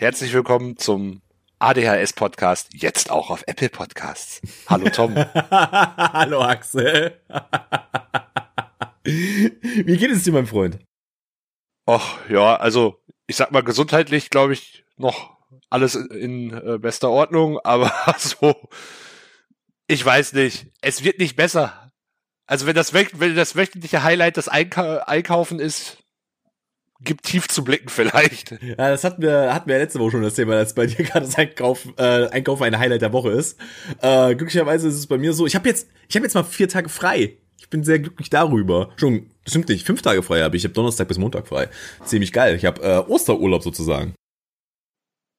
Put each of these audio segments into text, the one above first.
herzlich willkommen zum ADHS Podcast, jetzt auch auf Apple Podcasts. Hallo Tom. Hallo Axel. Wie geht es dir, mein Freund? Ach ja, also ich sag mal gesundheitlich, glaube ich, noch alles in äh, bester Ordnung, aber so, ich weiß nicht, es wird nicht besser. Also wenn das, wenn das wöchentliche Highlight das Einkau Einkaufen ist, gibt tief zu blicken vielleicht. Ja, das hatten wir, hatten wir letzte Woche schon das Thema, dass bei dir gerade das Einkaufen, äh, Einkaufen ein Highlight der Woche ist. Äh, glücklicherweise ist es bei mir so, ich habe jetzt, ich habe jetzt mal vier Tage frei. Ich bin sehr glücklich darüber. Schon, das stimmt nicht, fünf Tage frei habe ich. Ich habe Donnerstag bis Montag frei. Ziemlich geil. Ich habe äh, Osterurlaub sozusagen.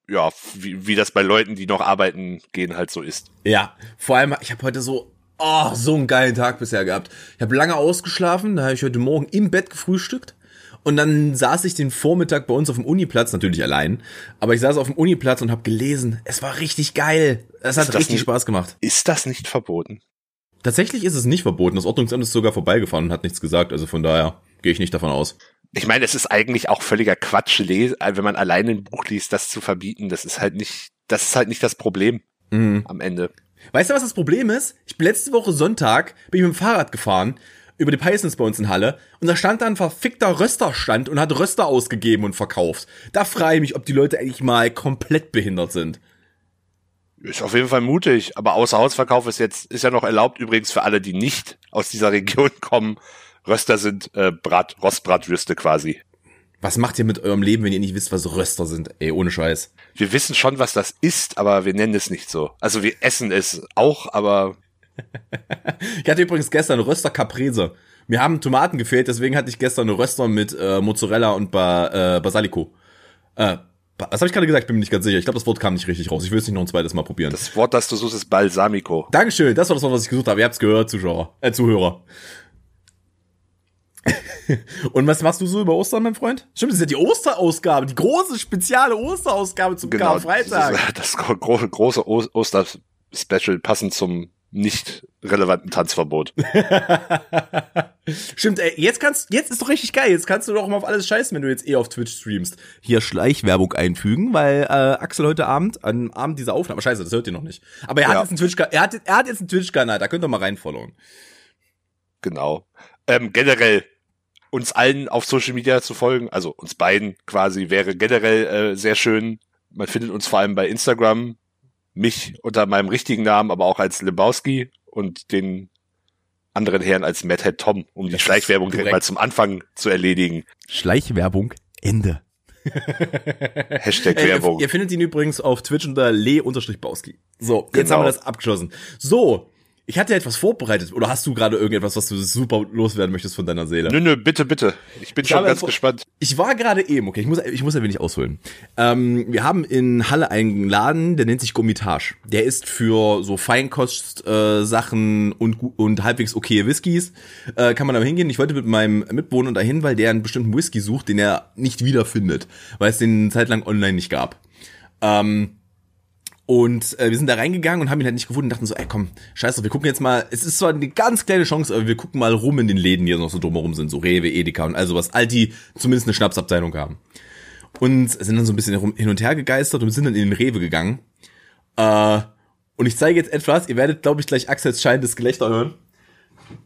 Ja, wie, wie das bei Leuten, die noch arbeiten gehen, halt so ist. Ja, vor allem, ich habe heute so, oh, so einen geilen Tag bisher gehabt. Ich habe lange ausgeschlafen, da habe ich heute Morgen im Bett gefrühstückt. Und dann saß ich den Vormittag bei uns auf dem Uniplatz, natürlich allein, aber ich saß auf dem Uniplatz und habe gelesen. Es war richtig geil. Es hat richtig nicht, Spaß gemacht. Ist das nicht verboten? Tatsächlich ist es nicht verboten. Das Ordnungsamt ist sogar vorbeigefahren und hat nichts gesagt. Also von daher gehe ich nicht davon aus. Ich meine, es ist eigentlich auch völliger Quatsch, wenn man alleine ein Buch liest, das zu verbieten. Das ist halt nicht, das ist halt nicht das Problem mhm. am Ende. Weißt du, was das Problem ist? Ich bin letzte Woche Sonntag, bin ich mit dem Fahrrad gefahren über die Pisons bei uns in Halle und da stand da ein verfickter Rösterstand und hat Röster ausgegeben und verkauft. Da frage ich mich, ob die Leute eigentlich mal komplett behindert sind. Ist auf jeden Fall mutig, aber Außerhausverkauf ist jetzt, ist ja noch erlaubt übrigens für alle, die nicht aus dieser Region kommen. Röster sind äh, Brat, Rostbratwürste quasi. Was macht ihr mit eurem Leben, wenn ihr nicht wisst, was Röster sind? Ey, ohne Scheiß. Wir wissen schon, was das ist, aber wir nennen es nicht so. Also wir essen es auch, aber. Ich hatte übrigens gestern Röster Caprese. Mir haben Tomaten gefehlt, deswegen hatte ich gestern eine Röster mit äh, Mozzarella und ba äh, Basilico. Äh, was habe ich gerade gesagt? Ich bin mir nicht ganz sicher. Ich glaube, das Wort kam nicht richtig raus. Ich will es nicht noch ein zweites Mal probieren. Das Wort, das du suchst, ist Balsamico. Dankeschön. Das war das Wort, was ich gesucht habe. Ihr habt's gehört, Zuschauer, äh, Zuhörer. Und was machst du so über Ostern, mein Freund? Stimmt, das ist ja die Osterausgabe, die große spezielle Osterausgabe zum genau, Karfreitag. Das, das große, große Oster-Special passend zum nicht relevanten Tanzverbot. Stimmt, ey, jetzt kannst, jetzt ist doch richtig geil. Jetzt kannst du doch mal auf alles scheißen, wenn du jetzt eh auf Twitch streamst. Hier Schleichwerbung einfügen, weil äh, Axel heute Abend, am Abend dieser Aufnahme, scheiße, das hört ihr noch nicht. Aber er hat ja. jetzt einen Twitch, er hat, er hat jetzt einen Twitch-Kanal, da könnt ihr mal reinfollowen. Genau. Ähm, generell uns allen auf Social Media zu folgen, also uns beiden quasi, wäre generell äh, sehr schön. Man findet uns vor allem bei Instagram, mich unter meinem richtigen Namen, aber auch als Lebowski und den anderen Herren als Madhead Tom, um die das Schleichwerbung direkt mal zum Anfang zu erledigen. Schleichwerbung, Ende. Hashtag Werbung. Ihr, ihr, findet ihn übrigens auf Twitch unter le-bauski. So, jetzt genau. haben wir das abgeschlossen. So, ich hatte etwas vorbereitet. Oder hast du gerade irgendetwas, was du super loswerden möchtest von deiner Seele? Nö, nö, bitte, bitte. Ich bin ich schon ganz gespannt. Ich war gerade eben, okay, ich muss, ich muss ein wenig ausholen. Ähm, wir haben in Halle einen Laden, der nennt sich Gommitage. Der ist für so Feinkost-Sachen äh, und, und halbwegs okay Whiskys. Äh, kann man da hingehen. Ich wollte mit meinem Mitwohner dahin, weil der einen bestimmten Whisky sucht, den er nicht wiederfindet, weil es den zeitlang online nicht gab. Ähm, und äh, wir sind da reingegangen und haben ihn halt nicht gefunden und dachten so, ey komm, scheiße, wir gucken jetzt mal, es ist zwar eine ganz kleine Chance, aber wir gucken mal rum in den Läden, die noch so drumherum sind, so Rewe, Edeka und also was, all die zumindest eine Schnapsabteilung haben. Und sind dann so ein bisschen hin und her gegeistert und sind dann in den Rewe gegangen. Äh, und ich zeige jetzt etwas, ihr werdet, glaube ich, gleich Axels scheinendes Gelächter hören.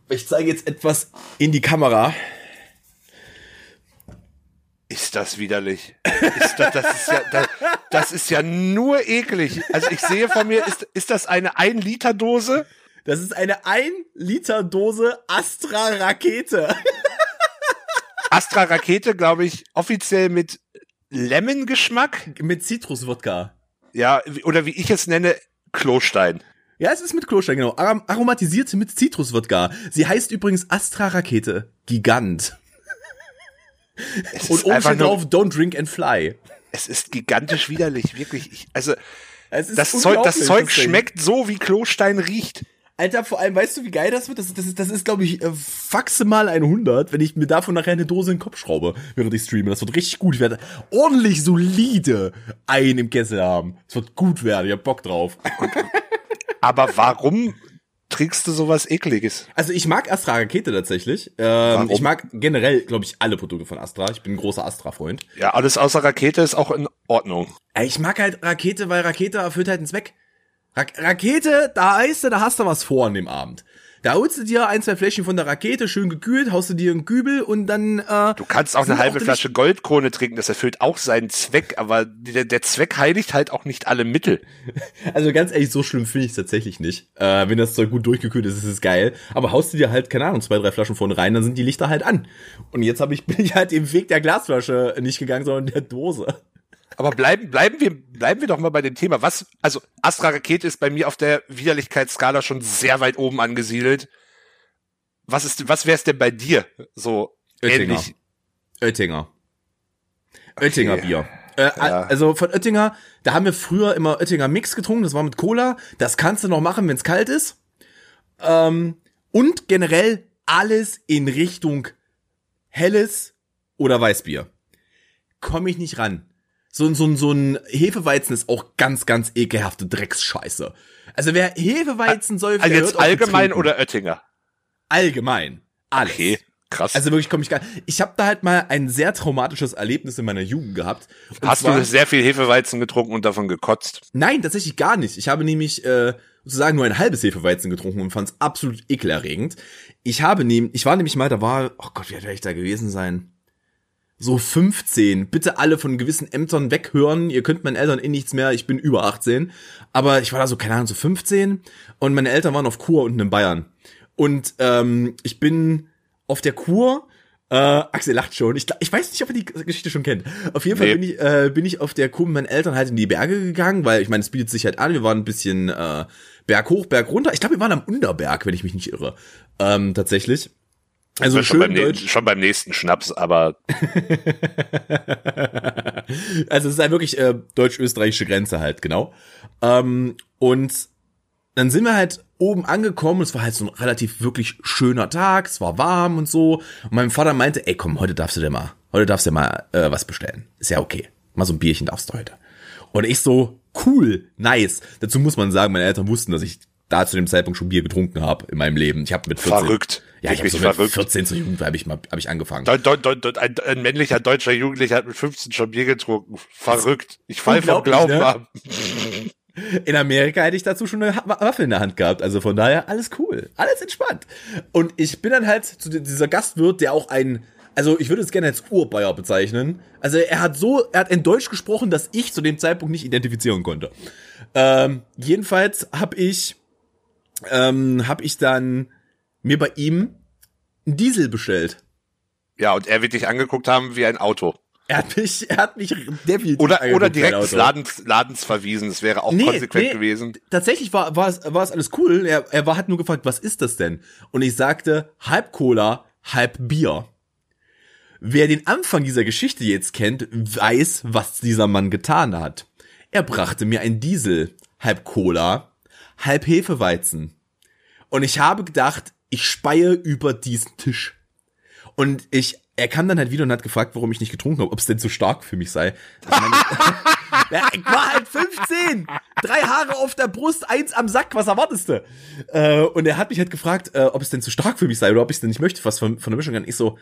Ich zeige jetzt etwas in die Kamera. Ist das widerlich? Ist das, das, ist ja, das, das ist ja nur eklig. Also ich sehe von mir, ist, ist das eine 1-Liter-Dose? Das ist eine 1-Liter-Dose Astra-Rakete. Astra-Rakete, glaube ich, offiziell mit Lemon-Geschmack. Mit Zitruswodka. Ja, oder wie ich es nenne, Klostein. Ja, es ist mit Klostein, genau. Aromatisierte mit Zitruswodka. Sie heißt übrigens Astra-Rakete. Gigant. Und oben steht drauf, don't drink and fly. Es ist gigantisch widerlich, wirklich. Ich, also, das Zeug, das Zeug schmeckt so, wie Klostein riecht. Alter, vor allem, weißt du, wie geil das wird? Das, das ist, das ist glaube ich, faxe mal 100, wenn ich mir davon nachher eine Dose in den Kopf schraube, während ich streame. Das wird richtig gut. Ich werde ordentlich solide ein im Kessel haben. Es wird gut werden. Ich hab Bock drauf. Aber warum trinkst du sowas ekliges? Also ich mag Astra Rakete tatsächlich. Ähm, ich mag generell, glaube ich, alle Produkte von Astra. Ich bin ein großer Astra-Freund. Ja, alles außer Rakete ist auch in Ordnung. Ich mag halt Rakete, weil Rakete erfüllt halt einen Zweck. Ra Rakete, da heißt du, da hast du was vor an dem Abend. Da holst du dir ein, zwei Fläschchen von der Rakete, schön gekühlt, haust du dir einen Kübel und dann. Äh, Du kannst auch eine halbe Flasche Goldkrone trinken, das erfüllt auch seinen Zweck, aber der, der Zweck heiligt halt auch nicht alle Mittel. Also ganz ehrlich, so schlimm finde ich es tatsächlich nicht. Äh, wenn das Zeug gut durchgekühlt ist, ist es geil. Aber haust du dir halt, keine Ahnung, zwei, drei Flaschen vorne rein, dann sind die Lichter halt an. Und jetzt hab ich, bin ich halt den Weg der Glasflasche nicht gegangen, sondern der Dose. Aber bleiben, bleiben wir, bleiben wir doch mal bei dem Thema. Was, also Astra Rakete ist bei mir auf der Widerlichkeitsskala schon sehr weit oben angesiedelt. Was ist, was wär's denn bei dir? So Oettinger. ähnlich. Oettinger. Oettinger Okay. Bier. Äh, Ja. Also von Oettinger, da haben wir früher immer Oettinger Mix getrunken, das war mit Cola. Das kannst du noch machen, wenn es kalt ist. Ähm, und generell alles in Richtung helles oder Weißbier. Komme ich nicht ran. So, ein- so, ein- so ein Hefeweizen ist auch ganz, ganz ekelhafte Drecksscheiße. Also wer Hefeweizen säuft, Also jetzt allgemein oder Oettinger? allgemein. Alles. Okay, krass. Also wirklich komme ich gar Ich habe da halt mal ein sehr traumatisches Erlebnis in meiner Jugend gehabt. Hast zwar, du sehr viel Hefeweizen getrunken und davon gekotzt? Nein, tatsächlich gar nicht. Ich habe nämlich äh, sozusagen nur ein halbes Hefeweizen getrunken und fand es absolut ekelerregend. Ich habe nämlich, ich war nämlich mal, da war, oh Gott, wie werde ich da gewesen sein? So 15. Bitte alle von gewissen Ämtern weghören. Ihr könnt meinen Eltern eh nichts mehr. Ich bin über 18. Aber ich war da so, keine Ahnung, so 15. Und meine Eltern waren auf Kur unten in Bayern. Und ähm, ich bin auf der Kur. Äh, Axel lacht schon. Ich, ich weiß nicht, ob er die Geschichte schon kennt. Auf jeden Fall Nee. bin ich, äh, bin ich auf der Kur mit meinen Eltern halt in die Berge gegangen, weil ich meine, es bietet sich halt an. Wir waren ein bisschen äh, Berg hoch, Berg runter. Ich glaube, wir waren am Unterberg, wenn ich mich nicht irre. Ähm, tatsächlich. Also schon, beim, schön deutsch. schon beim nächsten Schnaps, aber Also es ist halt wirklich äh, deutsch-österreichische Grenze halt, genau. Ähm, und dann sind wir halt oben angekommen. Es war halt so ein relativ wirklich schöner Tag. Es war warm und so. Und mein Vater meinte, ey, komm, heute darfst du dir mal, heute darfst du dir mal äh, was bestellen. Ist ja okay. Mal so ein Bierchen darfst du heute. Und ich so, cool, nice. Dazu muss man sagen, meine Eltern wussten, dass ich da zu dem Zeitpunkt schon Bier getrunken habe in meinem Leben. Ich habe mit 14, verrückt. Ja, ich habe Wirklich so mit verrückt. 14 zur Jugend habe ich mal hab ich angefangen. Deut, deut, deut, ein, ein männlicher deutscher Jugendlicher hat mit 15 schon Bier getrunken. Verrückt. Ich fall vom Glauben ne? ab. In Amerika hätte ich dazu schon eine Waffe in der Hand gehabt. Also von daher alles cool. Alles entspannt. Und ich bin dann halt zu di- dieser Gastwirt, der auch ein, also ich würde es gerne als Urbayer bezeichnen. Also er hat so, er hat in Deutsch gesprochen, dass ich zu dem Zeitpunkt nicht identifizieren konnte. Ähm, jedenfalls habe ich, ähm, habe ich dann mir bei ihm einen Diesel bestellt. Ja, und er wird dich angeguckt haben wie ein Auto. Er hat mich, er hat mich definitiv Oder, oder direkt des. Ladens, Ladens verwiesen. Das wäre auch Nee, konsequent nee. gewesen. tatsächlich war, war, es, war es alles cool. Er, er war, hat nur gefragt, was ist das denn? Und ich sagte, halb Cola, halb Bier. Wer den Anfang dieser Geschichte jetzt kennt, weiß, was dieser Mann getan hat. Er brachte mir ein Diesel, halb Cola, halb Hefeweizen. Und ich habe gedacht, ich speie über diesen Tisch. Und ich, er kam dann halt wieder und hat gefragt, warum ich nicht getrunken habe, ob es denn zu stark für mich sei. Meine, ja, ich war halt 15. Drei Haare auf der Brust, eins am Sack, was erwartest du? Äh, und er hat mich halt gefragt, äh, ob es denn zu stark für mich sei oder ob ich es denn nicht möchte, was von, von der Mischung an. Ich so,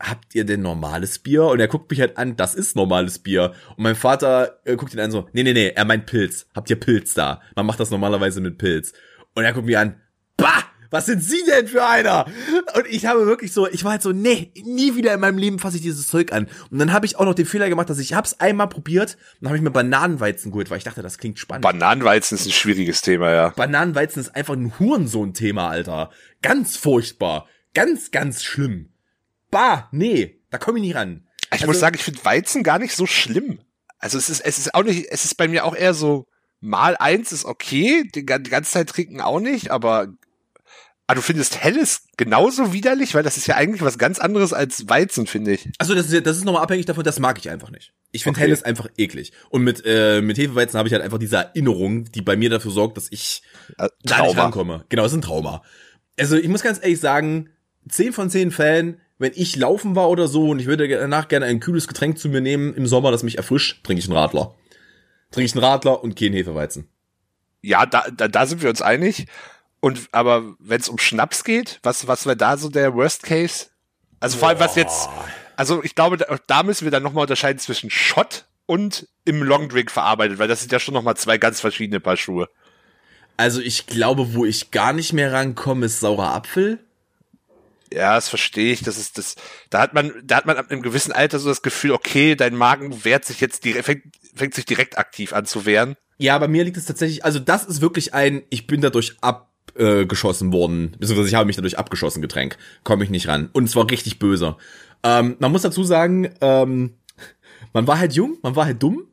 habt ihr denn normales Bier? Und er guckt mich halt an, das ist normales Bier. Und mein Vater äh, guckt ihn an so, nee, nee, nee, er meint Pilz. Habt ihr Pilz da? Man macht das normalerweise mit Pilz. Und er guckt mich an, bah! Was sind Sie denn für einer? Und ich habe wirklich so, ich war halt so, nee, nie wieder in meinem Leben fasse ich dieses Zeug an. Und dann habe ich auch noch den Fehler gemacht, dass ich hab's einmal probiert und dann habe ich mir Bananenweizen geholt, weil ich dachte, das klingt spannend. Bananenweizen ist ein schwieriges Thema, ja. Bananenweizen ist einfach ein Hurensohn-Thema, Alter. Ganz furchtbar. Ganz, ganz schlimm. Bah, nee, da komme ich nicht ran. Ich Also- muss sagen, ich finde Weizen gar nicht so schlimm. Also es ist, es ist auch nicht, es ist bei mir auch eher so, mal eins ist okay, die, die ganze Zeit trinken auch nicht, aber, ah, du findest Helles genauso widerlich, weil das ist ja eigentlich was ganz anderes als Weizen, finde ich. Also das ist, das ist nochmal abhängig davon, das mag ich einfach nicht. Ich finde Okay. Helles einfach eklig. Und mit, äh, mit Hefeweizen habe ich halt einfach diese Erinnerung, die bei mir dafür sorgt, dass ich Äh, da nicht Trauma. rankomme. Genau, das ist ein Trauma. Also ich muss ganz ehrlich sagen, 10 von 10 Fällen, wenn ich laufen war oder so und ich würde danach gerne ein kühles Getränk zu mir nehmen im Sommer, das mich erfrischt, trinke ich einen Radler. Trinke ich einen Radler und keinen Hefeweizen. Ja, da, da, da sind wir uns einig. Und aber wenn es um Schnaps geht, was was wäre da so der Worst Case? Also vor allem was jetzt, also ich glaube, da, da müssen wir dann nochmal unterscheiden zwischen Shot und im Longdrink verarbeitet, weil das sind ja schon nochmal zwei ganz verschiedene Paar Schuhe. Also ich glaube, wo ich gar nicht mehr rankomme, ist saurer Apfel. Ja, das verstehe ich. Das ist das. Da hat man, da hat man ab einem gewissen Alter so das Gefühl, okay, dein Magen wehrt sich jetzt direkt, fängt, fängt sich direkt aktiv an zu wehren. Ja, bei mir liegt es tatsächlich, also das ist wirklich ein, ich bin dadurch abgeschossen worden, beziehungsweise ich habe mich dadurch abgeschossen, Getränk. Komme ich nicht ran. Und es war richtig böse. Ähm, man muss dazu sagen, ähm, man war halt jung, man war halt dumm.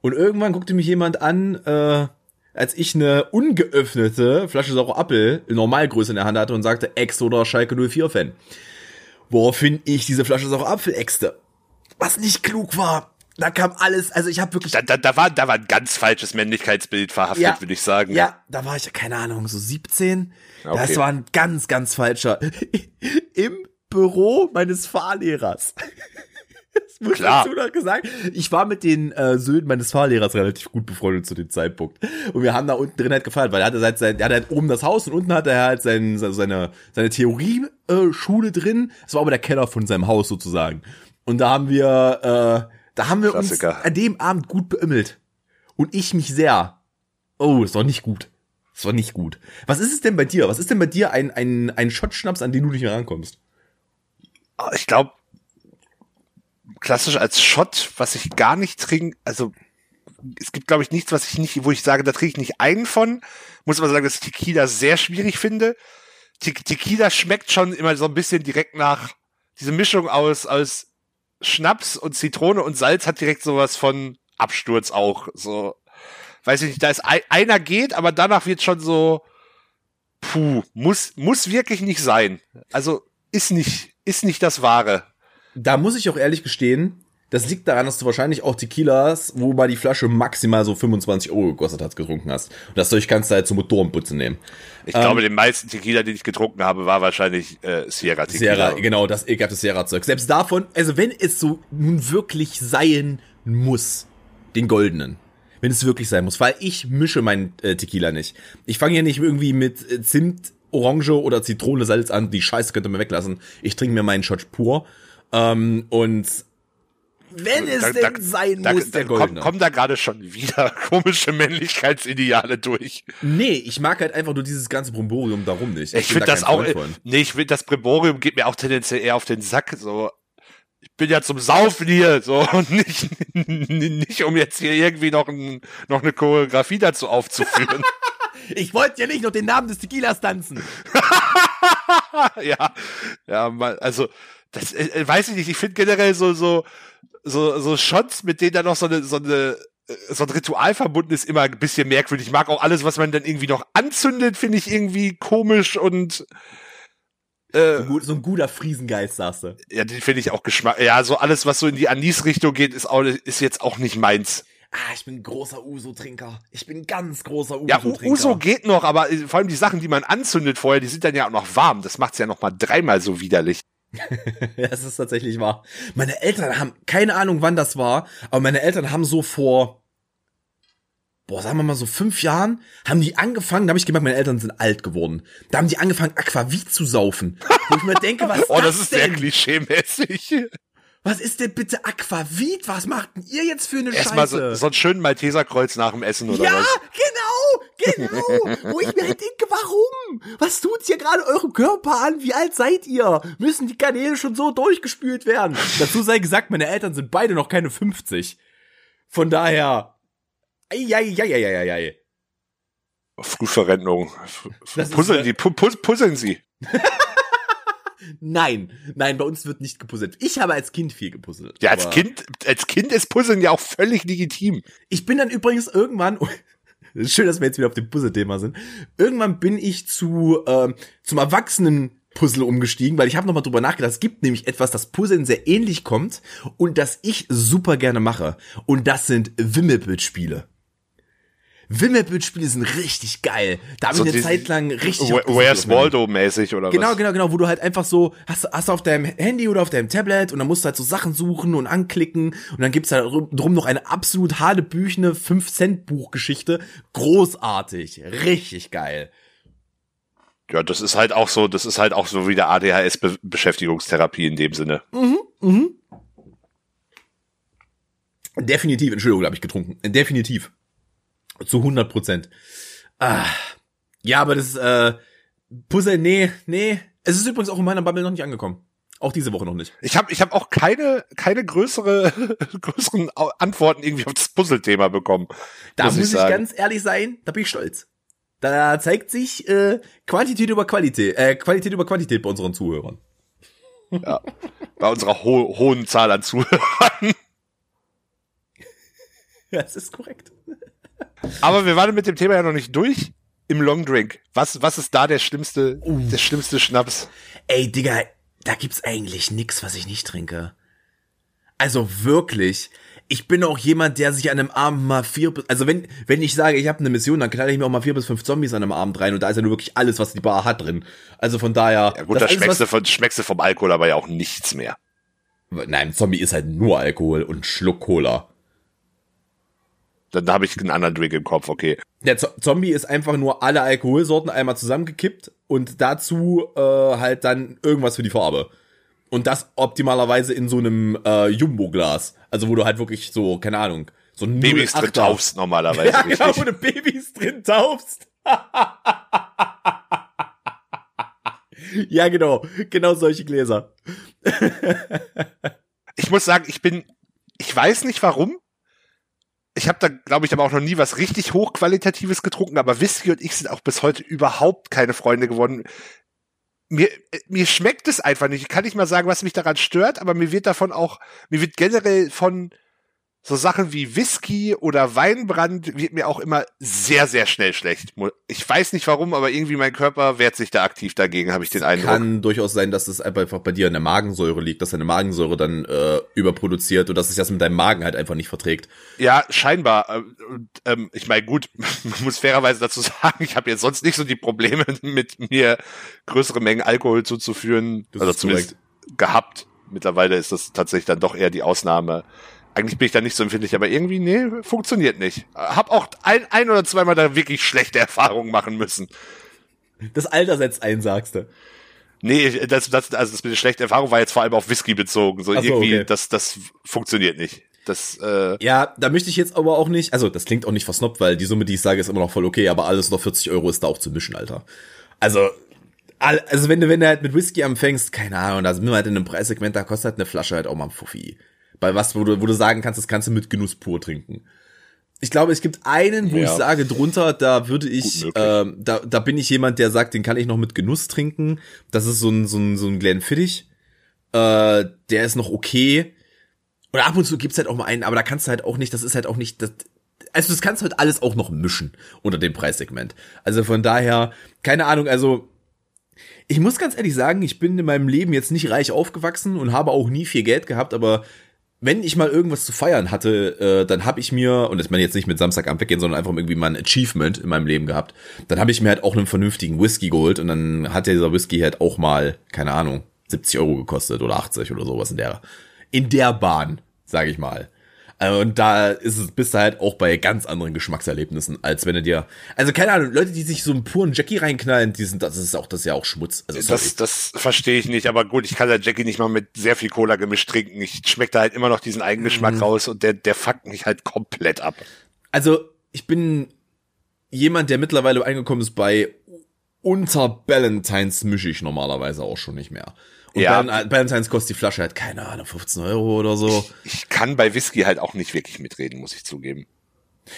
Und irgendwann guckte mich jemand an, äh, als ich eine ungeöffnete Flasche saurer Apfel in Normalgröße in der Hand hatte und sagte Ex oder Schalke 04 Fan. Woraufhin ich diese Flasche saurer Apfel exte. Was nicht klug war. Da kam alles, also ich habe wirklich. Da, da, da, war, da war ein ganz falsches Männlichkeitsbild verhaftet, Ja. würde ich sagen. Ja, da war ich, keine Ahnung, so 17. Okay. Das war ein ganz, ganz falscher. Im Büro meines Fahrlehrers. Muss Klar. dazu noch gesagt. Ich war mit den äh, Söhnen meines Fahrlehrers relativ gut befreundet zu dem Zeitpunkt. Und wir haben da unten drin halt gefeiert, weil er hatte halt sein, er hatte halt oben das Haus und unten hatte er halt sein, seine, seine Theorie-Schule drin. Das war aber der Keller von seinem Haus sozusagen. Und da haben wir, äh, da haben wir uns Klassiker. an dem Abend gut beümmelt. Und ich mich sehr. Oh, ist doch nicht gut. Das war nicht gut. Was ist es denn bei dir? Was ist denn bei dir ein, ein, ein Shot-Schnaps, an den du nicht mehr rankommst? Ich glaube, klassisch als Shot, was ich gar nicht trinke, also es gibt, glaube ich, nichts, was ich nicht, wo ich sage, da trinke ich nicht einen von. Muss aber sagen, dass ich Tequila sehr schwierig finde. Te Tequila schmeckt schon immer so ein bisschen direkt nach, diese Mischung aus, aus Schnaps und Zitrone und Salz hat direkt sowas von Absturz auch. So, weiß ich nicht, da ist ein, einer geht, aber danach wird schon so, puh, muss, muss wirklich nicht sein. Also, ist nicht, ist nicht das Wahre. Da muss ich auch ehrlich gestehen, das liegt daran, dass du wahrscheinlich auch Tequilas, wo mal die Flasche maximal so 25 Euro gekostet hat, getrunken hast. Und das durch kannst du halt zum Motorenputzen nehmen. Ich glaube, den meisten Tequila, den ich getrunken habe, war wahrscheinlich äh, Sierra Tequila. Sierra, genau, das ekelhafte Sierra-Zeug. Selbst davon, also wenn es so nun wirklich sein muss, den goldenen. Wenn es wirklich sein muss, weil ich mische meinen äh, Tequila nicht. Ich fange hier nicht irgendwie mit äh, Zimt, Orange oder Zitrone, Salz an. Die Scheiße könnt ihr mir weglassen. Ich trinke mir meinen Shot pur. Ähm, und wenn es Da- denn da- sein Da, muss, der kommen, goldene. kommen da gerade schon wieder komische Männlichkeitsideale durch. Nee, ich mag halt einfach nur dieses ganze Bromborium darum nicht. Ich bin finde da das auch, von. nee, ich finde das Bremborium geht mir auch tendenziell eher auf den Sack, so. Ich bin ja zum Saufen hier, so, und nicht, nicht um jetzt hier irgendwie noch, ein, noch eine Choreografie dazu aufzuführen. Ich wollte ja nicht noch den Namen des Tequilas tanzen. ja, ja, also, das, äh, äh, weiß ich nicht, ich finde generell so, so, so, so Shots, mit denen da noch so eine, so eine, äh, so ein Ritual verbunden ist, immer ein bisschen merkwürdig. Ich mag auch alles, was man dann irgendwie noch anzündet, finde ich irgendwie komisch und, äh, So, so ein guter Friesengeist, sagst du. ja, den finde ich auch Geschmack. Ja, so alles, was so in die Anis-Richtung geht, ist auch, ist jetzt auch nicht meins. Ah, ich bin großer Uso-Trinker. Ich bin ganz großer Ja, Uso-Trinker. U- Uso geht noch, aber äh, vor allem die Sachen, die man anzündet vorher, die sind dann ja auch noch warm. Das macht's ja noch mal dreimal so widerlich. Das ist tatsächlich wahr. Meine Eltern haben, keine Ahnung wann das war, aber meine Eltern haben so vor, boah, sagen wir mal so fünf Jahren, haben die angefangen, da habe ich gemerkt, meine Eltern sind alt geworden. Da haben die angefangen, Aquavit zu saufen. Wo ich mir denke, was Oh, das ist sehr denn? klischee-mäßig. Was ist denn bitte Aquavit? Was macht denn ihr jetzt für eine Erstmal Scheiße? so, so einen schönen Malteserkreuz nach dem Essen oder ja, was? genau, genau. Wo ich mir halt denke, warum? Was tut's hier gerade eurem Körper an? Wie alt seid ihr? Müssen die Kanäle schon so durchgespült werden? Dazu sei gesagt, meine Eltern sind beide noch keine 50. Von daher, eieieiei. Frühverrentung. Puzzeln die, pu- puzzeln sie. Nein, nein, bei uns wird nicht gepuzzelt. Ich habe als Kind viel gepuzzelt. Ja, als Kind, als Kind ist Puzzeln ja auch völlig legitim. Ich bin dann übrigens irgendwann, schön, dass wir jetzt wieder auf dem Puzzle-Thema sind. Irgendwann bin ich zu ähm, zum Erwachsenen-Puzzle umgestiegen, weil ich habe nochmal drüber nachgedacht. Es gibt nämlich etwas, das Puzzeln sehr ähnlich kommt und das ich super gerne mache. Und das sind Wimmelbildspiele. Wimmelbildspiele sind richtig geil. Da habe So ich eine Zeit lang richtig. Where's Waldo-mäßig oder Genau, was? genau, genau, wo du halt einfach so, hast, hast du auf deinem Handy oder auf deinem Tablet und dann musst du halt so Sachen suchen und anklicken und dann gibt's da drum noch eine absolut hanebüchene 5-Cent-Buchgeschichte. Großartig, richtig geil. Ja, das ist halt auch so, das ist halt auch so wie der ADHS-Beschäftigungstherapie in dem Sinne. Mhm, mhm. Definitiv, Entschuldigung, habe ich getrunken. Definitiv. Zu 100 Prozent. Ah. Ja, aber das, äh, Puzzle, nee, nee. Es ist übrigens auch in meiner Bubble noch nicht angekommen. Auch diese Woche noch nicht. Ich habe ich hab auch keine, keine größere, größeren Antworten irgendwie auf das Puzzle-Thema bekommen. Da muss, muss ich, ich ganz ehrlich sein, da bin ich stolz. Da zeigt sich äh, Quantität über Qualität, äh, Qualität über Quantität bei unseren Zuhörern. Ja, bei unserer ho hohen Zahl an Zuhörern. Ja, das ist korrekt. Aber wir waren mit dem Thema ja noch nicht durch. Im Long Drink. Was, was ist da der schlimmste, uh. der schlimmste Schnaps? Ey, Digga, da gibt's eigentlich nix, was ich nicht trinke. Also wirklich. Ich bin auch jemand, der sich an einem Abend mal vier, also wenn, wenn ich sage, ich habe eine Mission, dann knall ich mir auch mal vier bis fünf Zombies an einem Abend rein und da ist ja nur wirklich alles, was die Bar hat drin. Also von daher. Ja gut, da schmeckst, du von, schmeckst du vom Alkohol aber ja auch nichts mehr. Nein, Zombie ist halt nur Alkohol und Schluck Cola. Dann habe ich einen anderen Drink im Kopf, okay. Der Z Zombie ist einfach nur alle Alkoholsorten einmal zusammengekippt und dazu äh, halt dann irgendwas für die Farbe. Und das optimalerweise in so einem äh, Jumbo-Glas. Also wo du halt wirklich so, keine Ahnung, so ein Babys drin taufst normalerweise. ja, genau, richtig. wo du Babys drin taufst. ja, genau. Genau solche Gläser. ich muss sagen, ich bin, ich weiß nicht warum, ich habe da, glaube ich, aber auch noch nie was richtig hochqualitatives getrunken, aber Whisky und ich sind auch bis heute überhaupt keine Freunde geworden. Mir, mir schmeckt es einfach nicht. Ich kann nicht mal sagen, was mich daran stört, aber mir wird davon auch, mir wird generell von so Sachen wie Whisky oder Weinbrand wird mir auch immer sehr, sehr schnell schlecht. Ich weiß nicht warum, aber irgendwie mein Körper wehrt sich da aktiv dagegen, habe ich den Eindruck. Kann durchaus sein, dass es einfach bei dir in der Magensäure liegt, dass deine Magensäure dann äh, überproduziert und dass es das mit deinem Magen halt einfach nicht verträgt. Ja, scheinbar. Und, ähm, ich meine, gut, man muss fairerweise dazu sagen, ich habe jetzt sonst nicht so die Probleme mit mir größere Mengen Alkohol zuzuführen. Das also zumindest korrekt. gehabt. Mittlerweile ist das tatsächlich dann doch eher die Ausnahme eigentlich bin ich da nicht so empfindlich, aber irgendwie, nee, funktioniert nicht. Hab auch ein, ein oder zweimal da wirklich schlechte Erfahrungen machen müssen. Das Alter setzt ein, sagst du. Nee, das, das, also das mit der schlechten Erfahrung war jetzt vor allem auf Whisky bezogen. So, so irgendwie, okay. das, das funktioniert nicht. Das, äh ja, da möchte ich jetzt aber auch nicht, also das klingt auch nicht versnoppt, weil die Summe, die ich sage, ist immer noch voll okay, aber alles unter 40 Euro ist da auch zu mischen, Alter. Also, also wenn du, wenn du halt mit Whisky anfängst, keine Ahnung, da sind wir halt in einem Preissegment, da kostet halt eine Flasche halt auch mal ein Fuffi bei was, wo du, wo du sagen kannst, das kannst du mit Genuss pur trinken. Ich glaube, es gibt einen, wo ja. ich sage, drunter, da würde ich, ähm, da, da bin ich jemand, der sagt, den kann ich noch mit Genuss trinken. Das ist so ein, so ein, so ein Glenfiddich. Äh, der ist noch okay. Oder ab und zu gibt's halt auch mal einen, aber da kannst du halt auch nicht, das ist halt auch nicht, das, also das kannst du halt alles auch noch mischen unter dem Preissegment. Also von daher, keine Ahnung, also ich muss ganz ehrlich sagen, ich bin in meinem Leben jetzt nicht reich aufgewachsen und habe auch nie viel Geld gehabt, aber wenn ich mal irgendwas zu feiern hatte, äh, dann habe ich mir, und das meine jetzt nicht mit Samstagabend weggehen, sondern einfach irgendwie mal ein Achievement in meinem Leben gehabt, dann habe ich mir halt auch einen vernünftigen Whisky geholt und dann hat dieser Whisky halt auch mal, keine Ahnung, 70 Euro gekostet oder 80 oder sowas in der, in der Bahn, sage ich mal. Äh, und da ist es, bist du halt auch bei ganz anderen Geschmackserlebnissen, als wenn du dir, also keine Ahnung, Leute, die sich so einen puren Jackie reinknallen, die sind, das ist auch, das ist ja auch Schmutz. Also, das, das verstehe ich nicht, aber gut, ich kann der Jackie nicht mal mit sehr viel Cola gemischt trinken. Ich schmecke da halt immer noch diesen Eigengeschmack mhm. raus und der, der fuckt mich halt komplett ab. Also, ich bin jemand, der mittlerweile angekommen ist bei unter Valentines mische ich normalerweise auch schon nicht mehr. Und ja. Valentine's kostet die Flasche halt, keine Ahnung, 15 Euro oder so. Ich, ich kann bei Whisky halt auch nicht wirklich mitreden, muss ich zugeben.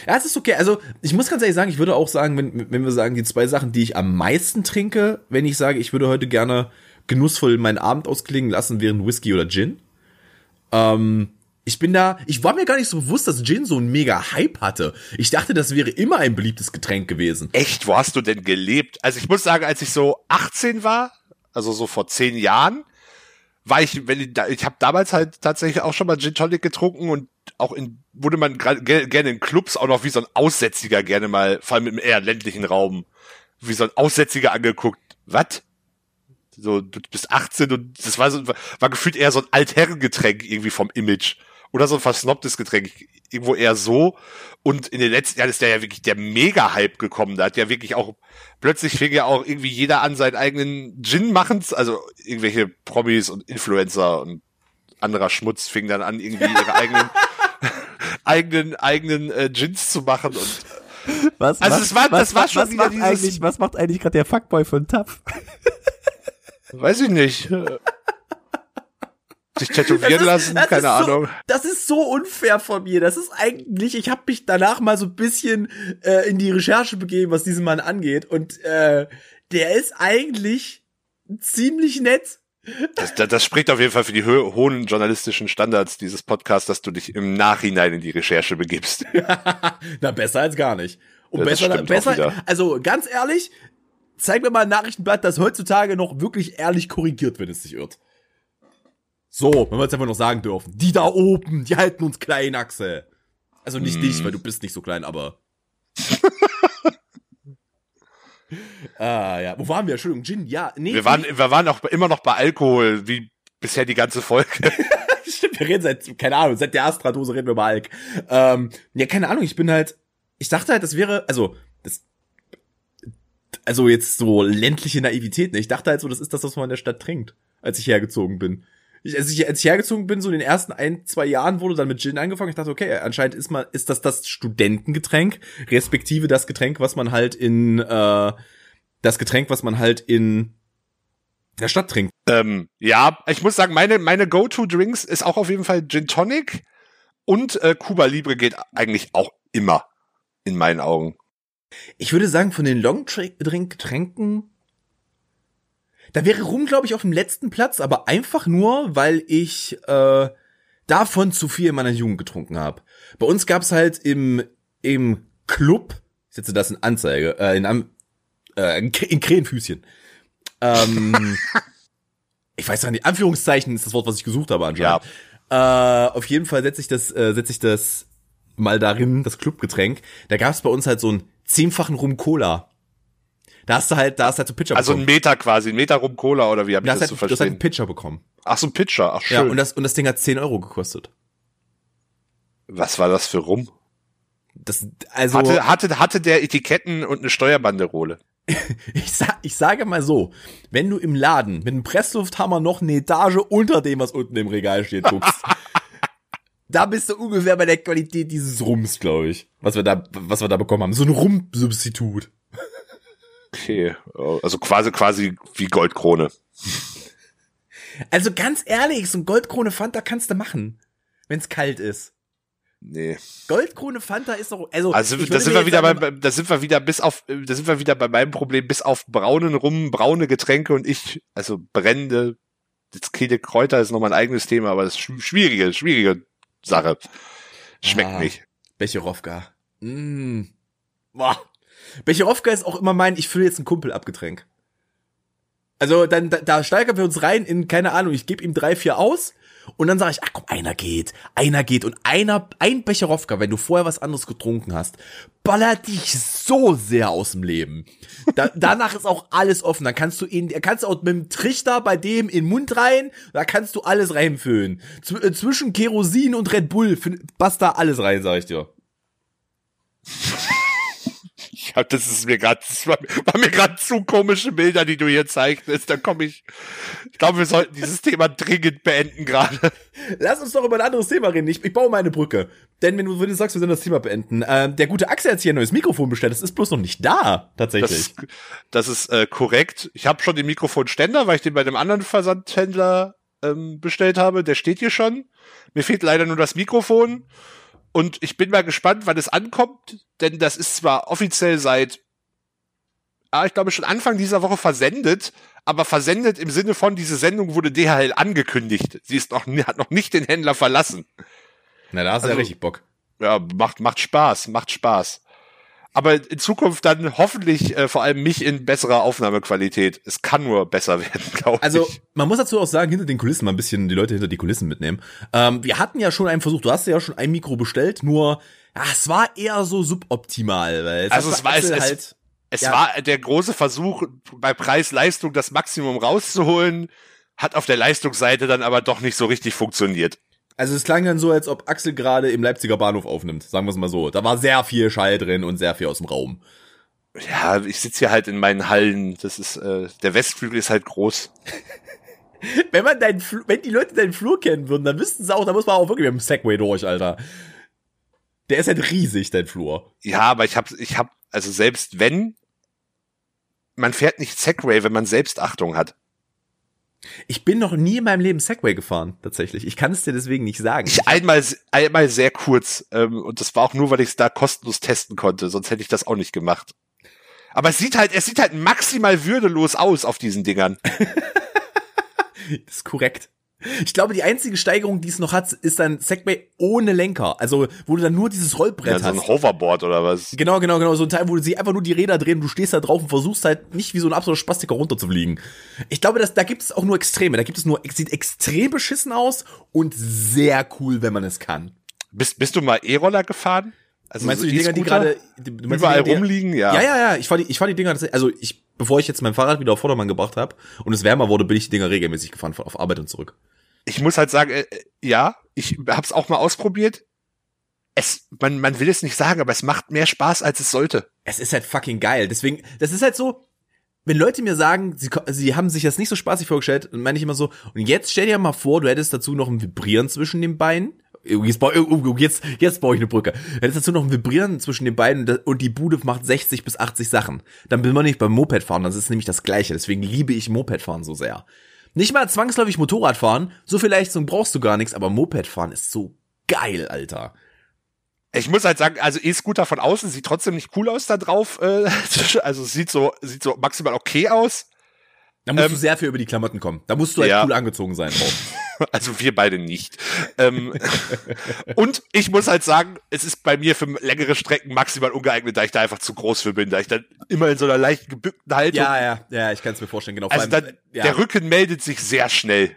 Ja, es ist okay. Also, ich muss ganz ehrlich sagen, ich würde auch sagen, wenn, wenn wir sagen, die zwei Sachen, die ich am meisten trinke, wenn ich sage, ich würde heute gerne genussvoll meinen Abend ausklingen lassen, wären Whisky oder Gin. Ähm, ich bin da, ich war mir gar nicht so bewusst, dass Gin so einen mega Hype hatte. Ich dachte, das wäre immer ein beliebtes Getränk gewesen. Echt? Wo hast du denn gelebt? Also ich muss sagen, als ich so 18 war, also so vor zehn Jahren, war ich, wenn ich, ich habe damals halt tatsächlich auch schon mal Gin Tonic getrunken und auch in, wurde man gerne in Clubs auch noch wie so ein Aussätziger gerne mal, vor allem im eher ländlichen Raum, wie so ein Aussätziger angeguckt. Was? So, du bist 18 und das war so, war gefühlt eher so ein Altherrengetränk irgendwie vom Image. Oder so ein versnobtes Getränk. Irgendwo eher so. Und in den letzten Jahren ist der ja wirklich der Mega-Hype gekommen. Da hat ja wirklich auch, plötzlich fing ja auch irgendwie jeder an, seinen eigenen Gin machen. Also irgendwelche Promis und Influencer und anderer Schmutz fing dann an, irgendwie ihre eigenen, eigenen, eigenen äh, Gins zu machen und was, also was, es war, was, das war was, schon was macht dieses, eigentlich, was macht eigentlich gerade der Fuckboy von TAF? weiß ich nicht. Sich tätowieren ist- lassen, keine so, Ahnung. Das ist so unfair von mir. Das ist eigentlich, ich habe mich danach mal so ein bisschen äh, in die Recherche begeben, was diesen Mann angeht. Und äh, der ist eigentlich ziemlich nett. Das, das, das spricht auf jeden Fall für die ho hohen journalistischen Standards dieses Podcasts, dass du dich im Nachhinein in die Recherche begibst. Na, besser als gar nicht. Und Ja, besser, besser, also ganz ehrlich, zeig mir mal ein Nachrichtenblatt, das heutzutage noch wirklich ehrlich korrigiert, wenn es sich irrt. So, wenn wir jetzt einfach noch sagen dürfen. Die da oben, die halten uns klein, Axel. Also nicht Hm. dich, weil du bist nicht so klein, aber. ah, ja. Wo waren wir? Entschuldigung, Gin, ja. Nee, Wir waren, wir waren auch immer noch bei Alkohol, wie bisher die ganze Folge. Stimmt, wir reden seit, keine Ahnung, seit der Astra-Dose reden wir über Alk. Ähm, ja, keine Ahnung, ich bin halt, ich dachte halt, das wäre, also, das, also jetzt so ländliche Naivität, ne? Ich dachte halt so, das ist das, was man in der Stadt trinkt, als ich hergezogen bin. Ich, als, ich, als ich hergezogen bin, so in den ersten ein, zwei Jahren wurde dann mit Gin angefangen. Ich dachte, okay, anscheinend ist man, ist das das Studentengetränk, respektive das Getränk, was man halt in, äh, das Getränk, was man halt in der Stadt trinkt. ähm, ja, ich muss sagen, meine, meine Go-To-Drinks ist auch auf jeden Fall Gin Tonic und äh, Cuba Libre geht eigentlich auch immer in meinen Augen. Ich würde sagen, von den Long-Drink-Getränken, da wäre Rum, glaube ich, auf dem letzten Platz, aber einfach nur, weil ich äh, davon zu viel in meiner Jugend getrunken habe. Bei uns gab's halt im, im Club, ich setze das in Anzeige, äh, in, Am- äh, in Kr- in Krähenfüßchen. Ähm, ich weiß gar nicht, Anführungszeichen ist das Wort, was ich gesucht habe anscheinend. Äh, auf jeden Fall setze ich das, äh, setze ich das mal darin, das Clubgetränk. Da gab's bei uns halt so einen zehnfachen Rum Cola. Da hast du halt, da hast du halt so Pitcher Also ein bekommen. Meter quasi, ein Meter Rum Cola oder wie hab ich Da das hast, zu halt, du hast halt verstehen? einen Pitcher bekommen. Ach so, ein Pitcher, ach schön. Ja, und das, und das Ding hat 10 Euro gekostet. Was war das für Rum? Das, also, Hatte, hatte, hatte der Etiketten und eine Steuerbanderole? ich, sa ich sage mal so, wenn du im Laden mit einem Presslufthammer noch eine Etage unter dem, was unten im Regal steht, guckst, da bist du ungefähr bei der Qualität dieses Rums, glaube ich, was wir da, was wir da bekommen haben. So ein Rum-Substitut. Okay, also quasi, quasi wie Goldkrone. Also ganz ehrlich, so ein Goldkrone Fanta kannst du machen, wenn's kalt ist. Nee. Goldkrone Fanta ist doch, also, Also da sind wir wieder sagen, bei, da sind wir wieder bis auf, da sind wir wieder bei meinem Problem, bis auf braunen Rum, braune Getränke und ich, also brennende, jetzt keine Kräuter ist nochmal ein eigenes Thema, aber das ist schw- schwierige, schwierige Sache. Schmeckt Ah. nicht. Becherowka. Mm. Boah. Becherowka ist auch immer mein, ich fülle jetzt einen Kumpel abgetränk. Also dann da, da steigern wir uns rein in keine Ahnung, ich gebe ihm drei, vier aus und dann sage ich, ach komm, einer geht, einer geht und einer ein Becherowka, wenn du vorher was anderes getrunken hast, ballert dich so sehr aus dem Leben. Da, danach ist auch alles offen, dann kannst du ihn, kannst auch mit dem Trichter bei dem in den Mund rein, da kannst du alles reinfüllen. Zw äh, zwischen Kerosin und Red Bull da alles rein, sag ich dir. Ja, das ist mir gerade, das war, war mir gerade zu komische Bilder, die du hier zeichnest. Da komme ich. Ich glaube, wir sollten dieses Thema dringend beenden gerade. Lass uns doch über ein anderes Thema reden. Ich, ich baue meine Brücke. Denn wenn du, wenn du sagst, wir sollen das Thema beenden, ähm, der gute Axel hat sich ein neues Mikrofon bestellt. Das ist bloß noch nicht da, Das, tatsächlich. ist- das ist äh, korrekt. Ich habe schon den Mikrofonständer, weil ich den bei dem anderen Versandhändler ähm, bestellt habe. Der steht hier schon. Mir fehlt leider nur das Mikrofon. Und ich bin mal gespannt, wann es ankommt, denn das ist zwar offiziell seit, ah, ich glaube schon Anfang dieser Woche versendet, aber versendet im Sinne von, diese Sendung wurde DHL angekündigt. Sie ist noch, hat noch nicht den Händler verlassen. Na, da hast du ja also- richtig Bock. Ja, macht, macht Spaß, macht Spaß. Aber in Zukunft dann hoffentlich äh, vor allem mich in besserer Aufnahmequalität. Es kann nur besser werden, glaube Also, ich. man muss dazu auch sagen, hinter den Kulissen mal ein bisschen die Leute hinter die Kulissen mitnehmen. Ähm, wir hatten ja schon einen Versuch, du hast ja schon ein Mikro bestellt, nur, ja, es war eher so suboptimal, weil Also es war- es- Axel es- halt, Es ja. war der große Versuch, bei Preis-Leistung das Maximum rauszuholen, hat auf der Leistungsseite dann aber doch nicht so richtig funktioniert. Also es klang dann so, als ob Axel gerade im Leipziger Bahnhof aufnimmt, sagen wir es mal so. Da war sehr viel Schall drin und sehr viel aus dem Raum. Ja, ich sitze hier halt in meinen Hallen. Das ist, äh, der Westflügel ist halt groß. wenn man deinen, Fl wenn die Leute deinen Flur kennen würden, dann wüssten sie auch, da muss man auch wirklich mit dem Segway durch, Alter. Der ist halt riesig, dein Flur. Ja, aber ich hab, ich hab, also selbst wenn, man fährt nicht Segway, wenn man Selbstachtung hat. Ich bin noch nie in meinem Leben Segway gefahren, tatsächlich. Ich kann es dir deswegen nicht sagen. Ich einmal, einmal sehr kurz, ähm, und das war auch nur, weil ich es da kostenlos testen konnte, sonst hätte ich das auch nicht gemacht. Aber es sieht halt, es sieht halt maximal würdelos aus auf diesen Dingern. das ist korrekt. Ich glaube, die einzige Steigerung, die es noch hat, ist ein Segway ohne Lenker. Also, wo du dann nur dieses Rollbrett ja, hast. so ein Hoverboard oder was? Genau, genau, genau. So ein Teil, wo du sie einfach nur die Räder drehen, du stehst da drauf und versuchst halt nicht wie so ein absoluter Spastiker runterzufliegen. Ich glaube, dass, da gibt es auch nur Extreme. Da gibt es nur, sieht extrem beschissen aus und sehr cool, wenn man es kann. Bist, bist du mal E-Roller gefahren? Also meinst so du die Dinger, die gerade überall die, rumliegen? Ja. Ja, ja, ja. Ich fahr die, ich fahr die Dinger, also ich, bevor ich jetzt mein Fahrrad wieder auf Vordermann gebracht habe und es wärmer wurde, bin ich die Dinger regelmäßig gefahren, auf Arbeit und zurück ich muss halt sagen, äh, ja, ich hab's auch mal ausprobiert. Es, man, man will es nicht sagen, aber es macht mehr Spaß, als es sollte. Es ist halt fucking geil. Deswegen, das ist halt so, wenn Leute mir sagen, sie, sie haben sich das nicht so spaßig vorgestellt, dann meine ich immer so, und jetzt stell dir mal vor, du hättest dazu noch ein Vibrieren zwischen den Beinen. Jetzt, jetzt, jetzt baue ich eine Brücke. Du hättest dazu noch ein Vibrieren zwischen den Beinen und die Bude macht 60 bis 80 Sachen. Dann will man nicht beim Moped fahren, das ist nämlich das Gleiche. Deswegen liebe ich Moped fahren so sehr. Nicht mal zwangsläufig Motorrad fahren, so viel Leistung brauchst du gar nichts, aber Moped fahren ist so geil, Alter. Ich muss halt sagen, also E-Scooter von außen sieht trotzdem nicht cool aus da drauf. Äh, also sieht so, sieht so maximal okay aus. Da musst ähm, du sehr viel über die Klamotten kommen. Da musst du halt ja. cool angezogen sein. Also wir beide nicht. ähm, und ich muss halt sagen, es ist bei mir für längere Strecken maximal ungeeignet, da ich da einfach zu groß für bin, da ich dann immer in so einer leicht gebückten Haltung. Ja, ja, ja, ich kann es mir vorstellen, genau. Also dann, ja. der Rücken meldet sich sehr schnell.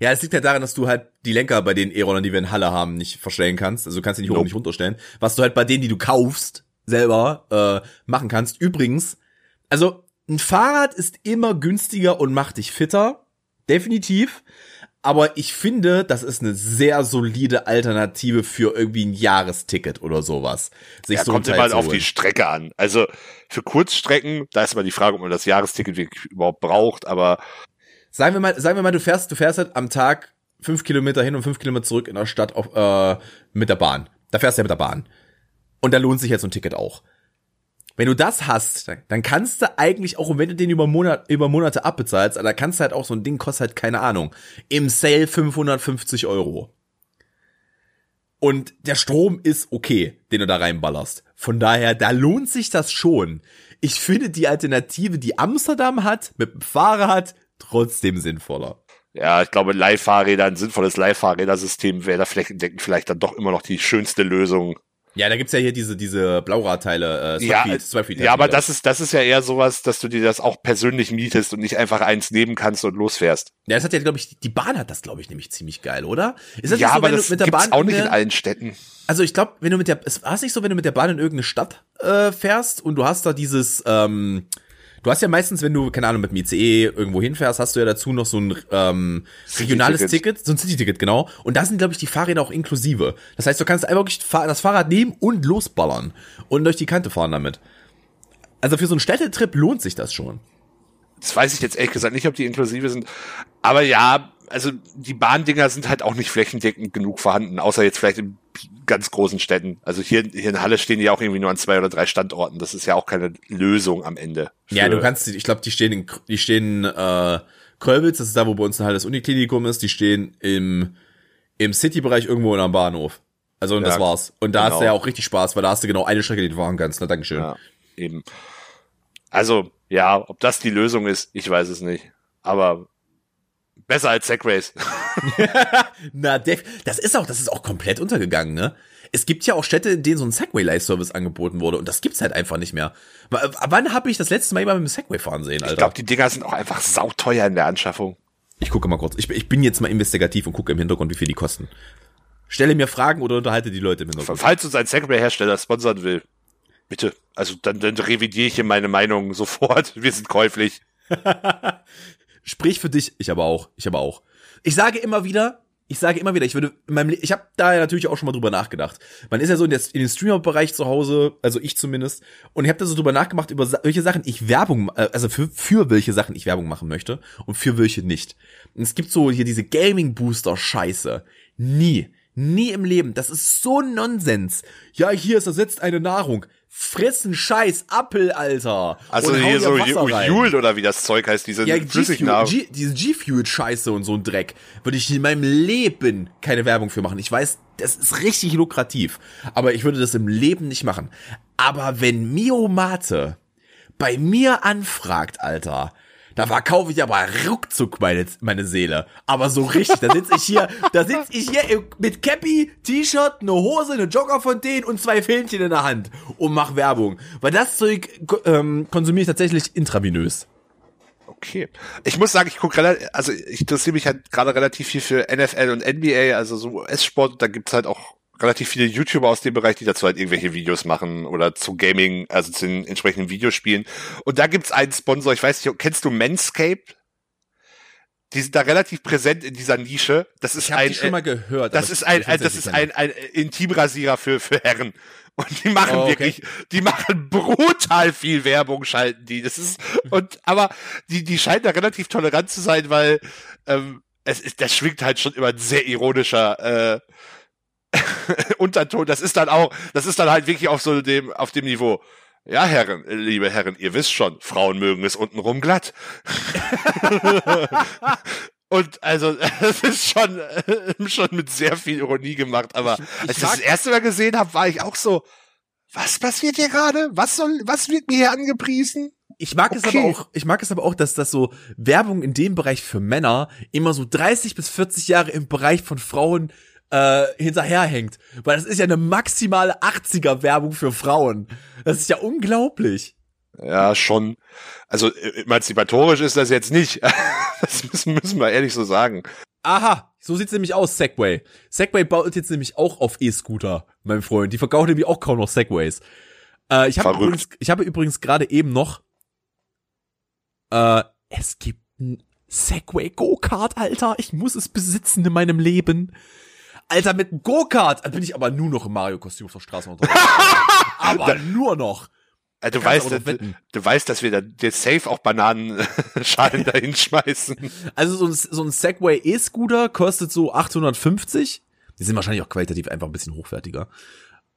Ja, es liegt ja daran, dass du halt die Lenker bei den E-Rollern, die wir in Halle haben, nicht verstellen kannst. Also du kannst sie nicht hoch und nicht runterstellen. Was du halt bei denen, die du kaufst, selber äh, machen kannst. Übrigens, also ein Fahrrad ist immer günstiger und macht dich fitter. Definitiv. Aber ich finde, das ist eine sehr solide Alternative für irgendwie ein Jahresticket oder sowas. Sich ja, so kommt immer halt auf die Strecke an. Also für Kurzstrecken, da ist mal die Frage, ob man das Jahresticket wirklich überhaupt braucht, aber sagen wir mal, sagen wir mal, du fährst, du fährst halt am Tag fünf Kilometer hin und fünf Kilometer zurück in der Stadt auf, äh, mit der Bahn. Da fährst du ja mit der Bahn. Und da lohnt sich jetzt so ein Ticket auch. Wenn du das hast, dann kannst du eigentlich auch, wenn du den über, Monat, über Monate abbezahlst, da kannst du halt auch so ein Ding kostet halt keine Ahnung. Im Sale 550 Euro. Und der Strom ist okay, den du da reinballerst. Von daher, da lohnt sich das schon. Ich finde die Alternative, die Amsterdam hat, mit dem Fahrrad, trotzdem sinnvoller. Ja, ich glaube, Leihfahrräder, ein sinnvolles Leihfahrrädersystem wäre da flächendeckend vielleicht dann doch immer noch die schönste Lösung. Ja, da gibt's ja hier diese, diese Blauradteile, äh, ja, Swapfeed ja, aber das ist, das ist ja eher sowas, dass du dir das auch persönlich mietest und nicht einfach eins nehmen kannst und losfährst. Ja, das hat ja, glaube ich, die Bahn hat das, glaube ich, nämlich ziemlich geil, oder? Ist das ja, so, aber das mit der Bahn auch nicht in allen Städten. Also ich glaube, wenn du mit der, es war nicht so, wenn du mit der Bahn in irgendeine Stadt äh, fährst und du hast da dieses, ähm, Du hast ja meistens, wenn du, keine Ahnung, mit dem ICE irgendwo hinfährst, hast du ja dazu noch so ein ähm, regionales Ticket, so ein City-Ticket, genau. Und da sind, glaube ich, die Fahrräder auch inklusive. Das heißt, du kannst einfach wirklich das Fahrrad nehmen und losballern und durch die Kante fahren damit. Also für so einen Städtetrip lohnt sich das schon. Das weiß ich jetzt ehrlich gesagt nicht, ob die inklusive sind. Aber ja, also die Bahndinger sind halt auch nicht flächendeckend genug vorhanden, außer jetzt vielleicht in ganz großen Städten. Also hier, hier in Halle stehen die auch irgendwie nur an zwei oder drei Standorten. Das ist ja auch keine Lösung am Ende. Ja, du kannst, ich glaube, die stehen in, die stehen äh, Kölwitz, das ist da, wo bei uns in Halle das Uniklinikum ist, die stehen im, im City-Bereich irgendwo in einem Bahnhof. Also und ja, das war's. Und da genau. hast du ja auch richtig Spaß, weil da hast du genau eine Strecke, die du fahren kannst. Na, Dankeschön. Ja, eben. Also, ja, ob das die Lösung ist, ich weiß es nicht. Aber Besser als Segways. Na, Dave, das ist auch, das ist auch komplett untergegangen, ne? Es gibt ja auch Städte, in denen so ein Segway-Live-Service angeboten wurde und das gibt's halt einfach nicht mehr. W wann habe ich das letzte Mal jemand mit dem Segway fahren sehen, Alter? Ich glaube, die Dinger sind auch einfach sauteuer in der Anschaffung. Ich gucke mal kurz. Ich, ich bin jetzt mal investigativ und gucke im Hintergrund, wie viel die kosten. Stelle mir Fragen oder unterhalte die Leute im Hintergrund. Falls uns ein Segway-Hersteller sponsern will, bitte. Also dann, dann revidiere ich hier meine Meinung sofort. Wir sind käuflich. Sprich für dich, ich aber auch, ich aber auch. Ich sage immer wieder, ich sage immer wieder, ich würde in meinem, Le ich habe da ja natürlich auch schon mal drüber nachgedacht. Man ist ja so in, der, in den Streamer-Bereich zu Hause, also ich zumindest, und ich habe da so drüber nachgemacht, über welche Sachen ich Werbung, äh, also für, für welche Sachen ich Werbung machen möchte und für welche nicht. Und es gibt so hier diese Gaming-Booster-Scheiße. Nie. Nie im Leben. Das ist so Nonsens. Ja, hier ist ersetzt eine Nahrung. Fressen Scheiß Apfel, Alter. Also Und hier so. Joule oder wie das Zeug heißt, diese Ja, Flüssignahrung. G, diese G-Fuel-Scheiße und so ein Dreck würde ich in meinem Leben keine Werbung für machen. Ich weiß, das ist richtig lukrativ, aber ich würde das im Leben nicht machen. Aber wenn Mio Mate bei mir anfragt, Alter, da verkaufe ich aber ruckzuck meine, meine Seele. Aber so richtig, da sitze ich hier, da sitze ich hier mit Cappy, T-Shirt, eine Hose, eine Jogger von denen und zwei Fähnchen in der Hand und mach Werbung. Weil das Zeug ähm, konsumiere ich tatsächlich intravenös. Okay. Ich muss sagen, ich gucke relativ, also ich interessiere mich halt gerade relativ viel für NFL und NBA, also so US-Sport. Da gibt's halt auch relativ viele YouTuber aus dem Bereich, die dazu halt irgendwelche Videos machen oder zu Gaming, also zu den entsprechenden Videospielen. Und da gibt's einen Sponsor, ich weiß nicht, kennst du Manscaped? Die sind da relativ präsent in dieser Nische. Das ist Ich habe ein, die schon mal gehört. das ist ein, ein das ist ein, ein Intimrasierer für, für Herren. Und die machen Oh, okay. wirklich, die machen brutal viel Werbung, schalten die. Das ist, und, aber die, die scheinen da relativ tolerant zu sein, weil, ähm, es ist, das schwingt halt schon immer ein sehr ironischer, äh, Unterton. Das ist dann auch, das ist dann halt wirklich auf so dem, auf dem Niveau. Ja, Herren, liebe Herren, ihr wisst schon, Frauen mögen es untenrum glatt. Und also, es ist schon, schon mit sehr viel Ironie gemacht, aber Ich- als ich das, erste Mal gesehen habe, war ich auch so, was passiert hier gerade? Was soll, was wird mir hier angepriesen? Ich mag es Okay. aber auch, ich mag es aber auch, dass das so Werbung in dem Bereich für Männer immer so 30 bis 40 Jahre im Bereich von Frauen äh, hinterherhängt. Weil das ist ja eine maximale 80er Werbung für Frauen. Das ist ja unglaublich. Ja, schon. Also äh, emanzipatorisch ist das jetzt nicht. Das müssen, müssen wir ehrlich so sagen. Aha, so sieht's nämlich aus, Segway. Segway baut jetzt nämlich auch auf E-Scooter, mein Freund. Die verkaufen nämlich auch kaum noch Segways. Äh, ich habe übrigens, ich habe übrigens gerade eben noch, äh, es gibt ein Segway Go-Kart, Alter. Ich muss es besitzen in meinem Leben. Alter, mit einem Go-Kart da bin ich aber nur noch im Mario-Kostüm auf der Straße unterwegs. aber nur noch. Äh, Du weißt, wetten. du weißt, dass wir da dir safe auch Bananenschalen dahin schmeißen. Also so ein, so ein Segway E-Scooter kostet so 850. Die sind wahrscheinlich auch qualitativ einfach ein bisschen hochwertiger.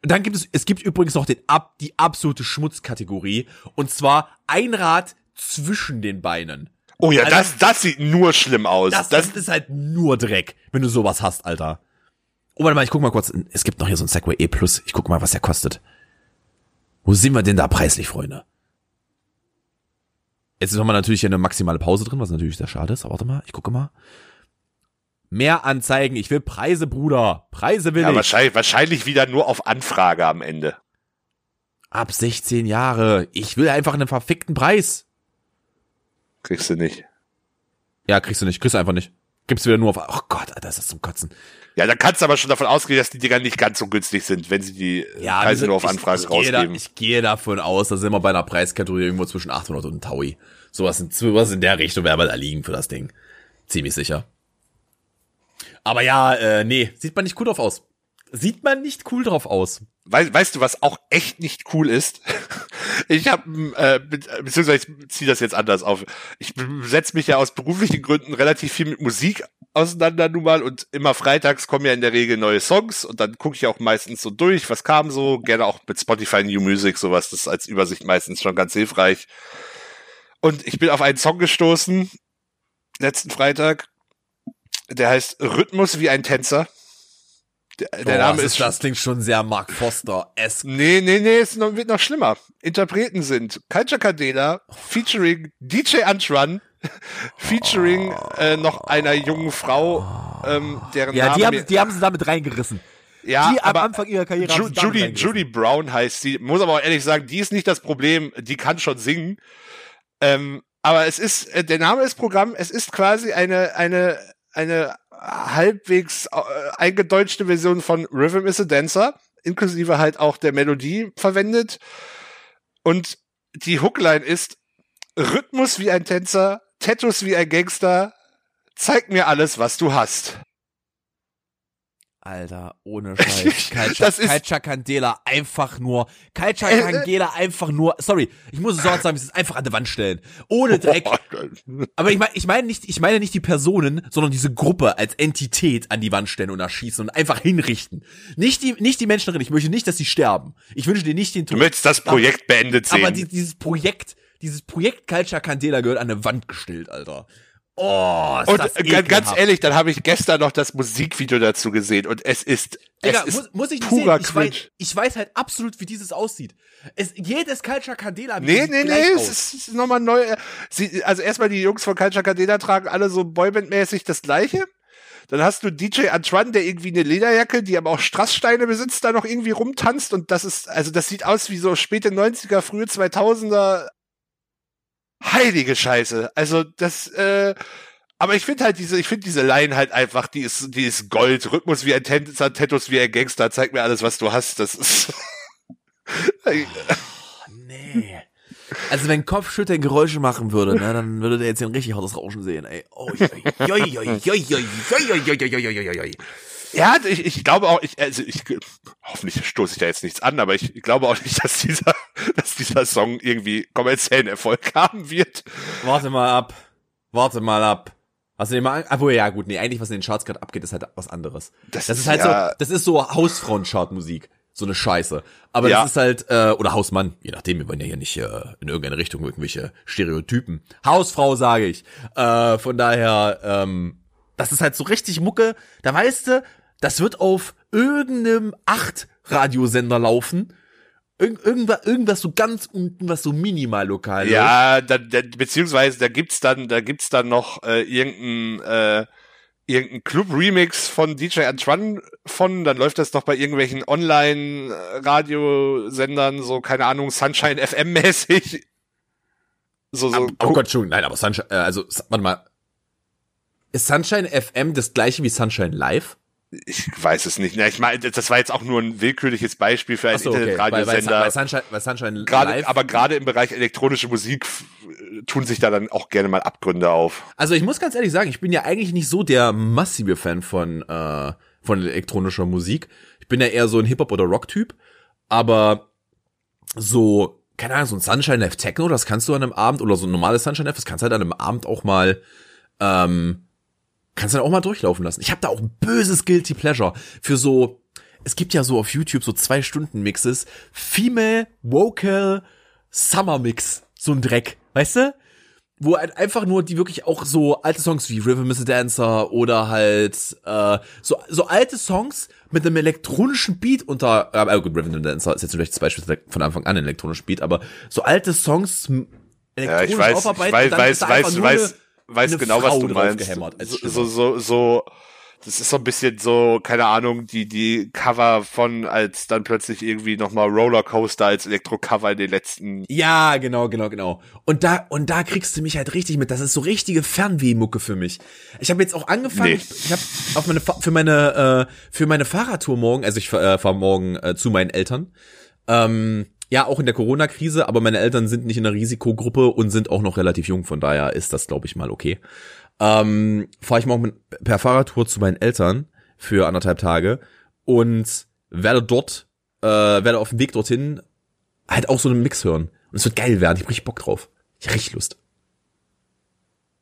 Dann gibt es, es gibt übrigens noch den ab, die absolute Schmutzkategorie. Und zwar ein Rad zwischen den Beinen. Oh ja, Also- das, das sieht nur schlimm aus. Das, Das, das ist halt nur Dreck, wenn du sowas hast, Alter. Oh, warte mal, ich guck mal kurz. Es gibt noch hier so ein Segway E Plus. Ich guck mal, was der kostet. Wo sind wir denn da preislich, Freunde? Jetzt ist nochmal natürlich hier eine maximale Pause drin, was natürlich sehr schade ist. Aber warte mal, ich gucke mal. Mehr Anzeigen. Ich will Preise, Bruder. Preise will ja, ich. wahrscheinlich, wahrscheinlich wieder nur auf Anfrage am Ende. Ab 16 Jahre. Ich will einfach einen verfickten Preis. Kriegst du nicht. Ja, kriegst du nicht. Kriegst du einfach nicht. Gibt's wieder nur auf. Oh Gott, Alter, ist das zum Kotzen. Ja, dann kannst du aber schon davon ausgehen, dass die Dinger nicht ganz so günstig sind, wenn sie die äh, Preise wir nur auf Anfrage ich, ich Gehe da, rausgeben. ich gehe davon aus, da sind wir bei einer Preiskategorie irgendwo zwischen 800 und Taui. Sowas in, sowas in der Richtung werden wir da liegen für das Ding. Ziemlich sicher. Aber ja, äh, nee, sieht man nicht cool drauf aus. Sieht man nicht cool drauf aus. Weißt, weißt du, was auch echt nicht cool ist? Ich habe, äh, be- beziehungsweise ich ziehe das jetzt anders auf. Ich setze mich ja aus beruflichen Gründen relativ viel mit Musik auseinander nun mal und immer freitags kommen ja in der Regel neue Songs und dann gucke ich auch meistens so durch, was kam so, gerne auch mit Spotify New Music, sowas, das ist als Übersicht meistens schon ganz hilfreich. Und ich bin auf einen Song gestoßen, letzten Freitag, der heißt Rhythmus wie ein Tänzer. Der, der Name das ist schon das klingt schon sehr Mark Foster esque. Nee, nee, nee, es wird noch schlimmer. Interpreten sind Kalcha Cadena, featuring DJ Antrun, featuring äh, noch einer jungen Frau, ähm, deren Ja, Name die haben, die haben sie damit reingerissen. ja, die am aber Anfang ihrer Karriere Ju Judy. Judy Brown heißt sie, muss aber auch ehrlich sagen, die ist nicht das Problem, die kann schon singen. Ähm, aber es ist, äh, der Name ist Programm, es ist quasi eine, eine, eine halbwegs äh, eingedeutschte Version von Rhythm is a Dancer, inklusive halt auch der Melodie verwendet. Und die Hookline ist Rhythmus wie ein Tänzer, Tattoos wie ein Gangster, zeig mir alles, was du hast. Alter, ohne Scheiß. Kalcha, Kalcha Candela einfach nur, Kalcha Candela einfach nur, sorry, ich muss es so sagen, es ist einfach an die Wand stellen. Ohne Dreck. Aber ich meine, ich meine nicht, ich meine nicht die Personen, sondern diese Gruppe als Entität an die Wand stellen und erschießen und einfach hinrichten. Nicht die, nicht die Menschen drin. Ich möchte nicht, dass sie sterben. Ich wünsche dir nicht den Du Tod. möchtest das Projekt beendet sehen. Aber die, dieses Projekt, dieses Projekt Culture Candela gehört an eine Wand gestellt, Alter. Oh, ist und das äh, ganz ehrlich, dann habe ich gestern noch das Musikvideo dazu gesehen und es ist, Digga, es ist muss, ich nicht purer sehen. Ich weiß, ich weiß halt absolut, wie dieses aussieht. Es, jedes Culture Candela Nee, nee, nee, aus. es ist nochmal neu. Sie, also erstmal die Jungs von Culture Cadena tragen alle so Boyband-mäßig das gleiche. Dann hast du DJ Antoine, der irgendwie eine Lederjacke, die aber auch Strasssteine besitzt, da noch irgendwie rumtanzt und das ist, also das sieht aus wie so späte 90er, frühe 2000er. Heilige Scheiße. Also das, äh, aber ich finde halt diese, ich finde diese Line halt einfach, die ist, die ist Gold. Rhythmus wie ein Tänzer, Tattoos wie ein Gangster, zeig mir alles, was du hast. Das ist. Nee. Also wenn Kopfschütter Geräusche machen würde, ne, dann würde der jetzt ein richtig hartes Rauschen sehen, ey. Oh, joi, joi, joi, joi, joi, joi, joi, joi, joi, joi. Ja, ich, ich glaube auch, ich, also ich, hoffentlich stoße ich da jetzt nichts an, aber ich glaube auch nicht, dass dieser, dass dieser Song irgendwie kommerziellen Erfolg haben wird. Warte mal ab. Warte mal ab. Hast du den mal? Obwohl, ja, gut, nee, eigentlich, was in den Charts gerade abgeht, ist halt was anderes. Das Das ist ist halt ja- so, das ist so Hausfrauen-Chartmusik. So eine Scheiße. Aber Ja. das ist halt, äh, oder Hausmann, je nachdem, wir wollen ja hier nicht äh, in irgendeine Richtung irgendwelche Stereotypen. Hausfrau, sage ich. Äh, von daher, ähm, das ist halt so richtig Mucke. Da weißt du, das wird auf irgendeinem Acht-Radiosender laufen. Irgend, irgendwas, irgendwas so ganz unten, was so minimal lokal läuft. Ja, da, da, beziehungsweise da gibt's dann, da gibt's dann noch äh, irgendein, äh, irgendein Club-Remix von DJ Antoine von, dann läuft das doch bei irgendwelchen Online-Radiosendern, so, keine Ahnung, Sunshine FM-mäßig. So, so, oh Gott, schon, nein, aber Sunshine, äh, also, warte mal. Ist Sunshine FM das gleiche wie Sunshine Live? Ich weiß es nicht. Na, ich meine, das war jetzt auch nur ein willkürliches Beispiel für einen so, okay. Bei, bei, Internetradiosender. Sunshine, bei Sunshine Gerade, Live. aber gerade im Bereich elektronische Musik f- tun sich da dann auch gerne mal Abgründe auf. Also ich muss ganz ehrlich sagen, ich bin ja eigentlich nicht so der massive Fan von, äh, von elektronischer Musik. Ich bin ja eher so ein Hip-Hop- oder Rock-Typ. Aber so, keine Ahnung, so ein Sunshine Live Techno, das kannst du an einem Abend, oder so ein normales Sunshine Live, das kannst du halt an einem Abend auch mal, ähm, kannst du dann auch mal durchlaufen lassen. Ich habe da auch ein böses Guilty Pleasure für so, es gibt ja so auf YouTube so zwei Stunden Mixes, Female Vocal Summer Mix, so ein Dreck, weißt du? Wo halt einfach nur die wirklich auch so alte Songs wie is a Dancer oder halt äh, so so alte Songs mit einem elektronischen Beat unter äh, gut is a Dancer ist jetzt vielleicht das Beispiel von Anfang an ein elektronischer Beat, aber so alte Songs m- Ja, elektronisch ich weiß, ich aufarbeiten weiß, dann weiß, ist da einfach weiß, nur weiß, eine- weiß genau, was Frau du meinst. So, so, so, das ist so ein bisschen so, keine Ahnung, die, die Cover von, als dann plötzlich irgendwie nochmal Rollercoaster als Elektro-Cover in den letzten, Ja, genau, genau, genau. Und da und da kriegst du mich halt richtig mit. Das ist so richtige Fernwehmucke für mich. Ich habe jetzt auch angefangen. Nee. Ich, ich habe auf meine für meine äh, für meine Fahrradtour morgen. Also ich äh, fahre morgen äh, zu meinen Eltern. Ähm, ja, auch in der Corona-Krise, aber meine Eltern sind nicht in der Risikogruppe und sind auch noch relativ jung. Von daher ist das, glaube ich, mal okay. Ähm, fahre ich morgen mit, per Fahrradtour zu meinen Eltern für anderthalb Tage und werde dort, äh, werde auf dem Weg dorthin halt auch so einen Mix hören. Und es wird geil werden. Ich hab richtig Bock drauf. Ich hab richtig Lust.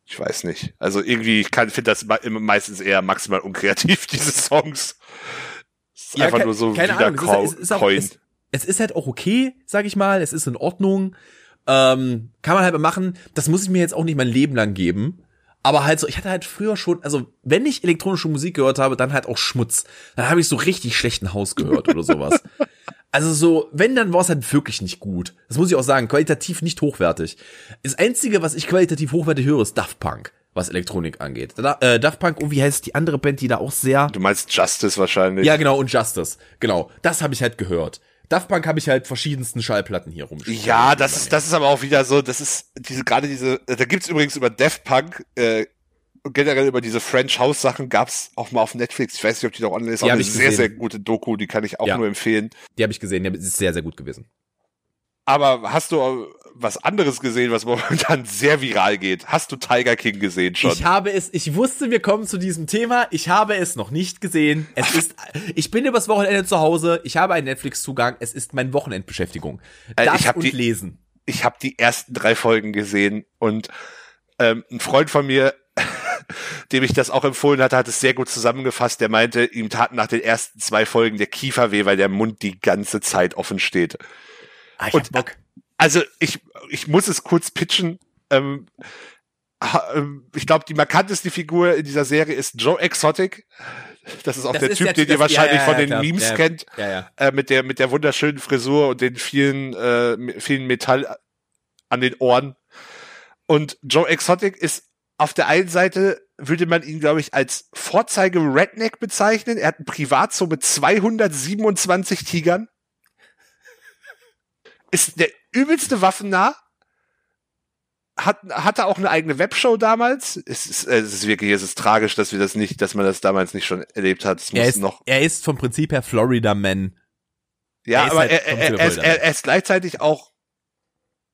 ich weiß nicht. Also irgendwie, ich kann, finde das meistens eher maximal unkreativ, diese Songs. Ist einfach ke- nur so keine wieder Ahnung. Es ist, es, ist auch, es, es ist halt auch okay, sag ich mal. Es ist in Ordnung. Ähm, kann man halt mal machen. Das muss ich mir jetzt auch nicht mein Leben lang geben. Aber halt so, ich hatte halt früher schon, also wenn ich elektronische Musik gehört habe, dann halt auch Schmutz. Dann habe ich so richtig schlechten Haus gehört oder sowas. Also so, wenn, dann war es halt wirklich nicht gut. Das muss ich auch sagen, qualitativ nicht hochwertig. Das Einzige, was ich qualitativ hochwertig höre, ist Daft Punk, was Elektronik angeht. Da, äh, Daft Punk, und wie heißt die andere Band, die da auch sehr... Du meinst Justice wahrscheinlich. Ja, genau, und Justice. Genau, das habe ich halt gehört. Daft Punk habe ich halt verschiedensten Schallplatten hier rumstehen. Ja, das ist, das ist aber auch wieder so, das ist diese, gerade diese, da gibt's übrigens über Def Punk, äh, generell über diese French House Sachen gab's auch mal auf Netflix. Ich weiß nicht, ob die noch online ist, Die aber eine ich sehr, gesehen. sehr gute Doku, die kann ich auch Ja. nur empfehlen. Die habe ich gesehen, die ist sehr, sehr gut gewesen. Aber hast du was anderes gesehen, was momentan sehr viral geht? Hast du Tiger King gesehen schon? Ich habe es, ich wusste, wir kommen zu diesem Thema. Ich habe es noch nicht gesehen. Es ist, ich bin übers Wochenende zu Hause. Ich habe einen Netflix-Zugang. Es ist meine Wochenendbeschäftigung. Äh, Das ich hab und die- lesen. ich habe die ersten drei Folgen gesehen und ähm, ein Freund von mir, dem ich das auch empfohlen hatte, hat es sehr gut zusammengefasst. Der meinte, ihm taten nach den ersten zwei Folgen der Kiefer weh, weil der Mund die ganze Zeit offen steht. Ah, ich Und- Bock. Also ich, ich muss es kurz pitchen. Ähm, ähm, ich glaube, die markanteste Figur in dieser Serie ist Joe Exotic. Das ist auch Das der ist Typ, der- den ihr wahrscheinlich ja, ja, von den klar. Memes Ja, kennt. Äh, mit der mit der wunderschönen Frisur und den vielen äh, vielen Metall an den Ohren. Und Joe Exotic ist auf der einen Seite würde man ihn, glaube ich, als Vorzeige Redneck bezeichnen. Er hat ein Privatzoo mit 227 Tigern. Ist der übelste Waffennah. Hat, hatte auch eine eigene Webshow damals. Es ist, äh, es ist wirklich, es ist tragisch, dass wir das nicht, dass man das damals nicht schon erlebt hat. Es Er muss ist, noch er ist vom Prinzip her Florida Man. Ja, Er aber halt er, er, er, ist, er, er ist gleichzeitig auch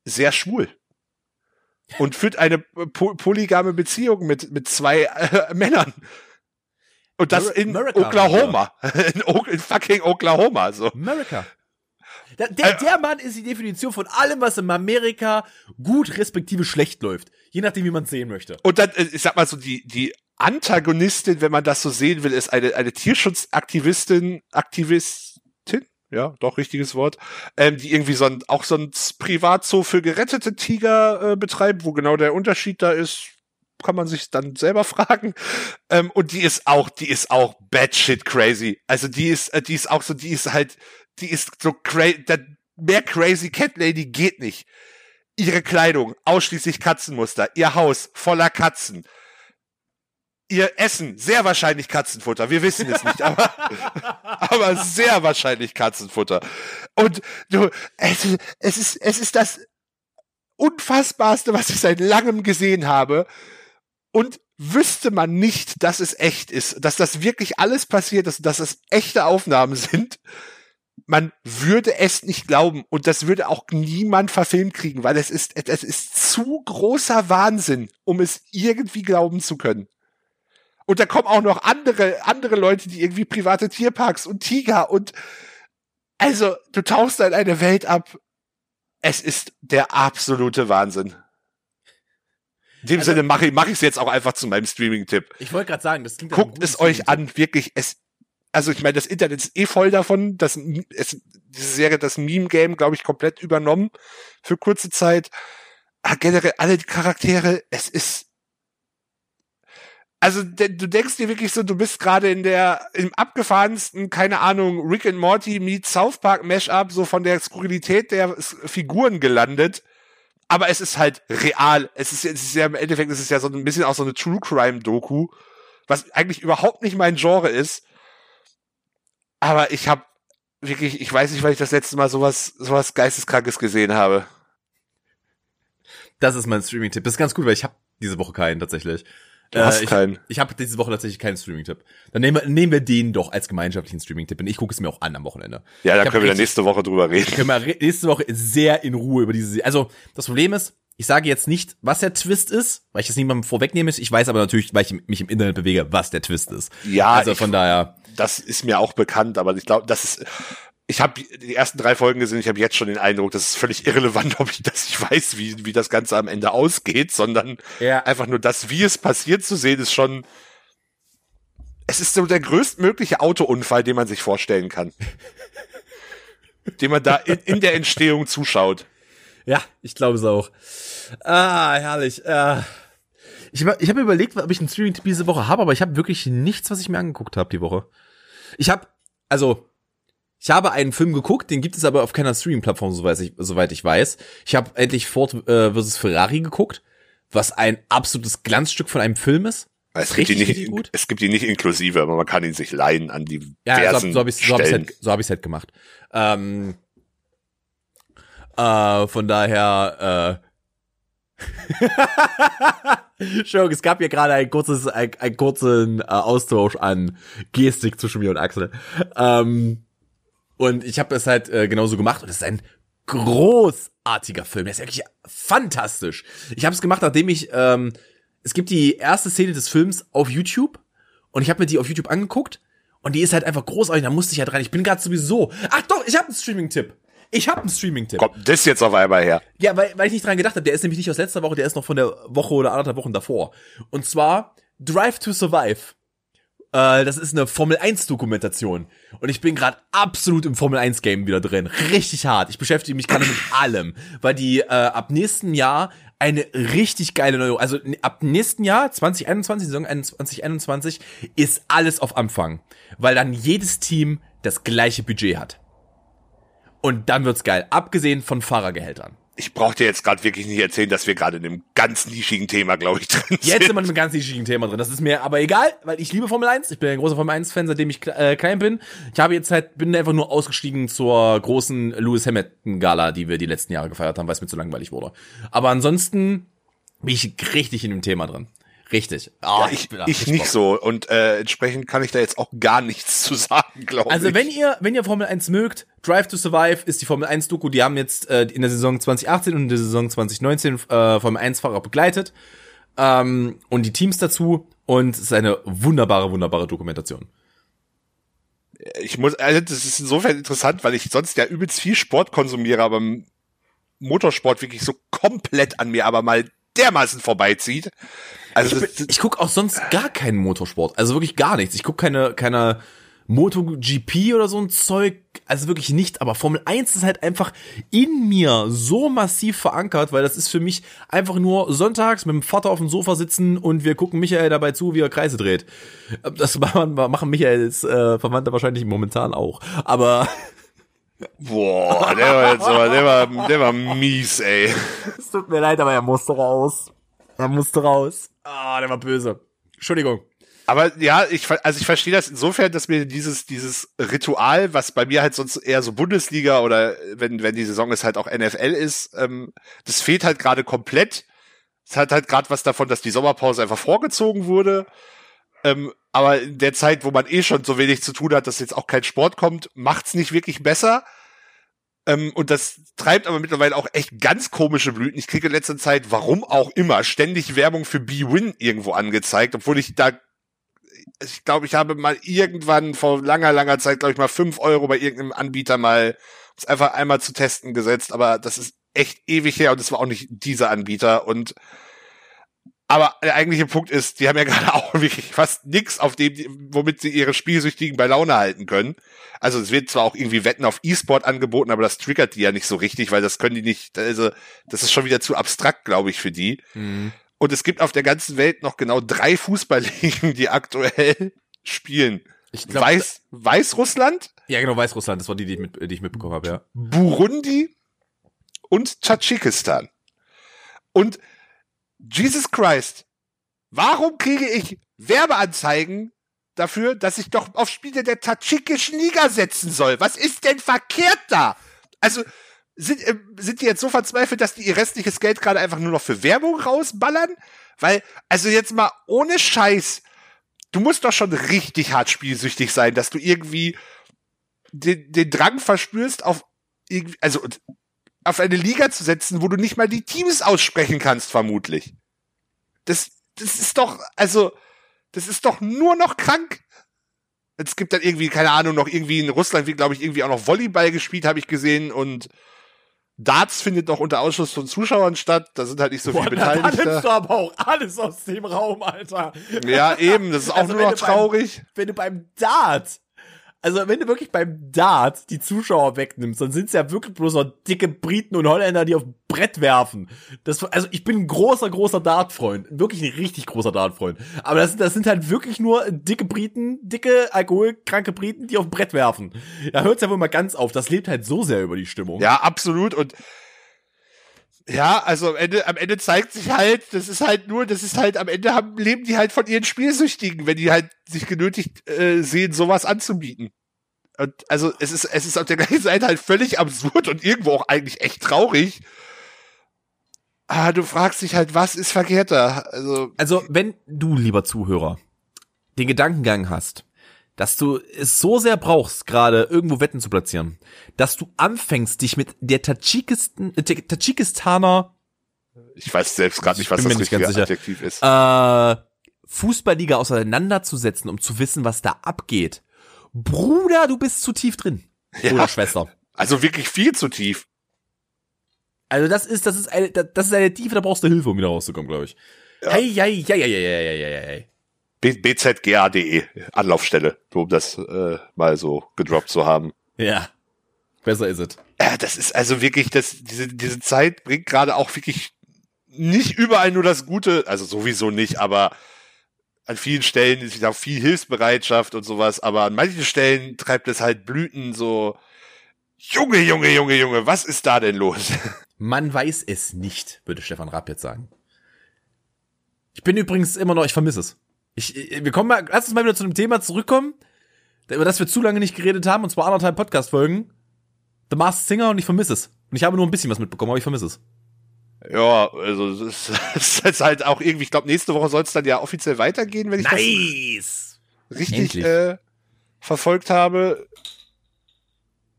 sehr schwul. Und führt eine po polygame Beziehung mit, mit zwei äh, Männern. Und das in America, Oklahoma. in, in fucking Oklahoma. So. America. Der, der, Äh, der Mann ist die Definition von allem, was in Amerika gut respektive schlecht läuft. Je nachdem, wie man es sehen möchte. Und dann, äh, ich sag mal so, die, die Antagonistin, wenn man das so sehen will, ist eine, eine Tierschutzaktivistin, Aktivistin, ja, doch, richtiges Wort, ähm, die irgendwie so ein, auch so ein Privatzoo für gerettete Tiger äh, betreibt, wo genau der Unterschied da ist, kann man sich dann selber fragen. Ähm, und die ist auch, die ist auch batshit crazy. Also die ist, äh, die ist auch so, die ist halt, die ist so crazy, mehr crazy Cat Lady geht nicht. Ihre Kleidung, ausschließlich Katzenmuster. Ihr Haus, voller Katzen. Ihr Essen, sehr wahrscheinlich Katzenfutter. Wir wissen es nicht, aber, aber sehr wahrscheinlich Katzenfutter. Und du, es, ist- es ist, es ist das unfassbarste, was ich seit langem gesehen habe. Und wüsste man nicht, dass es echt ist, dass das wirklich alles passiert ist, dass das echte Aufnahmen sind, man würde es nicht glauben und das würde auch niemand verfilmt kriegen, weil es ist, es ist zu großer Wahnsinn, um es irgendwie glauben zu können. Und da kommen auch noch andere, andere Leute, die irgendwie private Tierparks und Tiger und also du tauchst in eine Welt ab. Es ist der absolute Wahnsinn. In dem Also- Sinne mache ich mache ich es jetzt auch einfach zu meinem Streaming-Tipp. Ich wollte gerade sagen, das klingt Guckt es euch an, wirklich. Es, also ich meine, das Internet ist eh voll davon. Das, es, diese Serie, das Meme-Game, glaube ich, komplett übernommen für kurze Zeit. Aber generell alle Charaktere, es ist. Also de- du denkst dir wirklich so, du bist gerade in der im abgefahrensten, keine Ahnung, Rick and Morty meets South Park Mashup, so von der Skurrilität der Figuren gelandet. Aber es ist halt real. Es ist, es ist ja im Endeffekt, es ist ja so ein bisschen auch so eine True Crime Doku, was eigentlich überhaupt nicht mein Genre ist. Aber ich habe wirklich, ich weiß nicht, weil ich das letzte Mal sowas, sowas geisteskrankes gesehen habe. Das ist mein Streaming-Tipp. Das ist ganz gut, weil ich habe diese Woche keinen tatsächlich. Du hast ich keinen. ich habe diese Woche tatsächlich keinen Streaming-Tipp. Dann nehmen wir, nehmen wir den doch als gemeinschaftlichen Streaming-Tipp und ich gucke es mir auch an am Wochenende. Ja, da können wir dann nächste Woche drüber reden. können wir nächste Woche sehr in Ruhe über diese. Also, das Problem ist, ich sage jetzt nicht, was der Twist ist, weil ich das niemandem vorwegnehme. Ich weiß aber natürlich, weil ich mich im Internet bewege, was der Twist ist. Ja, also ich- von daher. Das ist mir auch bekannt, aber ich glaube, das ist. Ich habe die ersten drei Folgen gesehen, ich habe jetzt schon den Eindruck, das ist völlig irrelevant, ob ich das ich weiß, wie, wie das Ganze am Ende ausgeht, sondern Ja. einfach nur das, wie es passiert zu sehen, ist schon. Es ist so der größtmögliche Autounfall, den man sich vorstellen kann. den man da in, in der Entstehung zuschaut. Ja, ich glaube es auch. Ah, herrlich. Äh, ich hab- ich habe überlegt, ob ich einen Streaming-Tipp diese Woche habe, aber ich habe wirklich nichts, was ich mir angeguckt habe die Woche. Ich habe, also, ich habe einen Film geguckt, den gibt es aber auf keiner Streaming-Plattform, soweit ich, soweit ich weiß. Ich habe endlich Ford äh, vs. Ferrari geguckt, was ein absolutes Glanzstück von einem Film ist. Es gibt, ihn richtig, nicht, gut. es gibt ihn nicht inklusive, aber man kann ihn sich leihen an die Ja, diversen so, so habe ich so hab halt, so hab ich's halt gemacht. Ähm, äh, von daher, äh, Entschuldigung, es gab hier gerade ein kurzes, ein, einen kurzen äh, Austausch an Gestik zwischen mir und Axel. Ähm, und ich habe es halt äh, genauso gemacht und es ist ein großartiger Film. Der ist wirklich fantastisch. Ich habe es gemacht, nachdem ich, ähm, es gibt die erste Szene des Films auf YouTube und ich habe mir die auf YouTube angeguckt und die ist halt einfach großartig. Da musste ich halt rein. Ich bin gerade sowieso. Ach doch, ich habe einen Streaming-Tipp. Ich habe einen Streaming-Tipp. Kommt das jetzt auf einmal her? Ja, weil, weil ich nicht dran gedacht habe. Der ist nämlich nicht aus letzter Woche, der ist noch von der Woche oder anderthalb Wochen davor. Und zwar Drive to Survive. Äh, das ist eine Formel 1 Dokumentation. Und ich bin gerade absolut im Formel 1 Game wieder drin. Richtig hart. Ich beschäftige mich gerade mit allem. Weil die äh, ab nächsten Jahr eine richtig geile neue, also ab nächsten Jahr, 2021, Saison 2021, ist alles auf Anfang. Weil dann jedes Team das gleiche Budget hat. Und dann wird's geil. Abgesehen von Fahrergehältern ich brauche dir jetzt gerade wirklich nicht erzählen, dass wir gerade in einem ganz nischigen Thema, glaube ich, drin sind. Jetzt sind wir in einem ganz nischigen Thema drin. Das ist mir aber egal, weil ich liebe Formel 1. Ich bin ein großer Formel 1-Fan, seitdem ich äh, klein bin. Ich habe jetzt halt, bin einfach nur ausgestiegen zur großen Lewis Hamilton-Gala, die wir die letzten Jahre gefeiert haben, weil es mir zu langweilig wurde. Aber ansonsten bin ich richtig in dem Thema drin. Richtig. Oh, ja, ich, ich, ich nicht so. Und äh, entsprechend kann ich da jetzt auch gar nichts zu sagen, glaube also, ich. Also wenn ihr, wenn ihr Formel 1 mögt, Drive to Survive ist die Formel 1 Doku. Die haben jetzt äh, in der Saison 2018 und in der Saison 2019 äh, Formel 1 Fahrer begleitet. Ähm, und die Teams dazu. Und es ist eine wunderbare, wunderbare Dokumentation. Ich muss, also das ist insofern interessant, weil ich sonst ja übelst viel Sport konsumiere, aber Motorsport wirklich so komplett an mir aber mal dermaßen vorbeizieht. Also ich, ich gucke auch sonst gar keinen Motorsport, also wirklich gar nichts. Ich gucke keine keine MotoGP oder so ein Zeug, also wirklich nicht, aber Formel 1 ist halt einfach in mir so massiv verankert, weil das ist für mich einfach nur sonntags mit dem Vater auf dem Sofa sitzen und wir gucken Michael dabei zu, wie er Kreise dreht. Das machen Michaels äh, Verwandte wahrscheinlich momentan auch, aber Boah, der war jetzt aber, der war, der war mies, ey. Es tut mir leid, aber er musste raus. Er musste raus. Ah, der war böse. Entschuldigung. Aber ja, ich also ich verstehe das insofern, dass mir dieses dieses Ritual, was bei mir halt sonst eher so Bundesliga oder wenn wenn die Saison ist halt auch NFL ist, ähm, das fehlt halt gerade komplett. Es hat halt gerade was davon, dass die Sommerpause einfach vorgezogen wurde. Ähm, aber in der Zeit, wo man eh schon so wenig zu tun hat, dass jetzt auch kein Sport kommt, macht's nicht wirklich besser. Ähm, und das treibt aber mittlerweile auch echt ganz komische Blüten. Ich kriege in letzter Zeit, warum auch immer, ständig Werbung für B-Win irgendwo angezeigt, obwohl ich da, ich glaube, ich habe mal irgendwann vor langer, langer Zeit, glaube ich, mal fünf Euro bei irgendeinem Anbieter mal, es einfach einmal zu testen gesetzt, aber das ist echt ewig her und es war auch nicht dieser Anbieter und aber der eigentliche Punkt ist, die haben ja gerade auch wirklich fast nix, auf dem, womit sie ihre Spielsüchtigen bei Laune halten können. Also es wird zwar auch irgendwie Wetten auf E-Sport angeboten, aber das triggert die ja nicht so richtig, weil das können die nicht, also das ist schon wieder zu abstrakt, glaube ich, für die. Mhm. Und es gibt auf der ganzen Welt noch genau drei Fußballligen, die aktuell spielen. Ich glaub, Weiß, Weißrussland? Ja, genau, Weißrussland, das war die, die ich, mit, die ich mitbekommen habe, ja. Burundi und Tadschikistan. Und Jesus Christ, warum kriege ich Werbeanzeigen dafür, dass ich doch auf Spiele der tadschikischen Liga setzen soll? Was ist denn verkehrt da? Also, sind, äh, sind die jetzt so verzweifelt, dass die ihr restliches Geld gerade einfach nur noch für Werbung rausballern? Weil, also jetzt mal ohne Scheiß, du musst doch schon richtig hart spielsüchtig sein, dass du irgendwie den, den Drang verspürst, auf irgendwie, also auf eine Liga zu setzen, wo du nicht mal die Teams aussprechen kannst, vermutlich. Das, das ist doch, also, das ist doch nur noch krank. Es gibt dann irgendwie, keine Ahnung, noch irgendwie in Russland, wie glaube ich, irgendwie auch noch Volleyball gespielt, habe ich gesehen und Darts findet noch unter Ausschluss von Zuschauern statt. Da sind halt nicht so viele Beteiligte. Da du aber auch alles aus dem Raum, Alter. Ja, eben. Das ist auch also nur noch traurig. Beim, wenn du beim Dart also wenn du wirklich beim Dart die Zuschauer wegnimmst, dann sind es ja wirklich bloß noch dicke Briten und Holländer, die auf Brett werfen. Das, also ich bin ein großer, großer Dart-Freund. Wirklich ein richtig großer Dart-Freund. Aber das, das sind halt wirklich nur dicke Briten, dicke, alkoholkranke Briten, die auf Brett werfen. Da hört es ja wohl mal ganz auf. Das lebt halt so sehr über die Stimmung. Ja, absolut. Und ja, also am Ende, am Ende zeigt sich halt, das ist halt nur, das ist halt, am Ende haben, leben die halt von ihren Spielsüchtigen, wenn die halt sich genötigt äh, sehen, sowas anzubieten. Und also es ist, es ist auf der gleichen Seite halt völlig absurd und irgendwo auch eigentlich echt traurig. Aber du fragst dich halt, was ist verkehrter? Also, also wenn du, lieber Zuhörer, den Gedankengang hast, dass du es so sehr brauchst, gerade irgendwo Wetten zu platzieren, dass du anfängst, dich mit der Tadschikistan, äh, Tadschikistaner Ich weiß selbst gerade nicht, was das richtige ganz sicher. Adjektiv ist. äh, Fußballliga auseinanderzusetzen, um zu wissen, was da abgeht. Bruder, du bist zu tief drin. Ja. Oder Schwester. Also wirklich viel zu tief. Also das ist, das ist eine, das ist eine Tiefe, da brauchst du Hilfe, um wieder rauszukommen, glaube ich. Hey, hey, hey, hey, hey, hey, hey, hey. BZGA.de, Anlaufstelle, um das äh, mal so gedroppt zu haben. Ja. Besser ist es. Ja, das ist also wirklich, das, diese, diese Zeit bringt gerade auch wirklich nicht überall nur das Gute, also sowieso nicht, aber an vielen Stellen ist wieder viel Hilfsbereitschaft und sowas, aber an manchen Stellen treibt es halt Blüten so, Junge, Junge, Junge, Junge, was ist da denn los? Man weiß es nicht, würde Stefan Rapp jetzt sagen. Ich bin übrigens immer noch, ich vermisse es. Ich, wir kommen mal, lass uns mal wieder zu einem Thema zurückkommen, über das wir zu lange nicht geredet haben, und zwar anderthalb Podcast-Folgen. The Masked Singer und ich vermisse es. Und ich habe nur ein bisschen was mitbekommen, aber ich vermisse es. Ja, also das ist jetzt halt auch irgendwie, ich glaube, nächste Woche soll es dann ja offiziell weitergehen, wenn ich Nice! das richtig äh, verfolgt habe.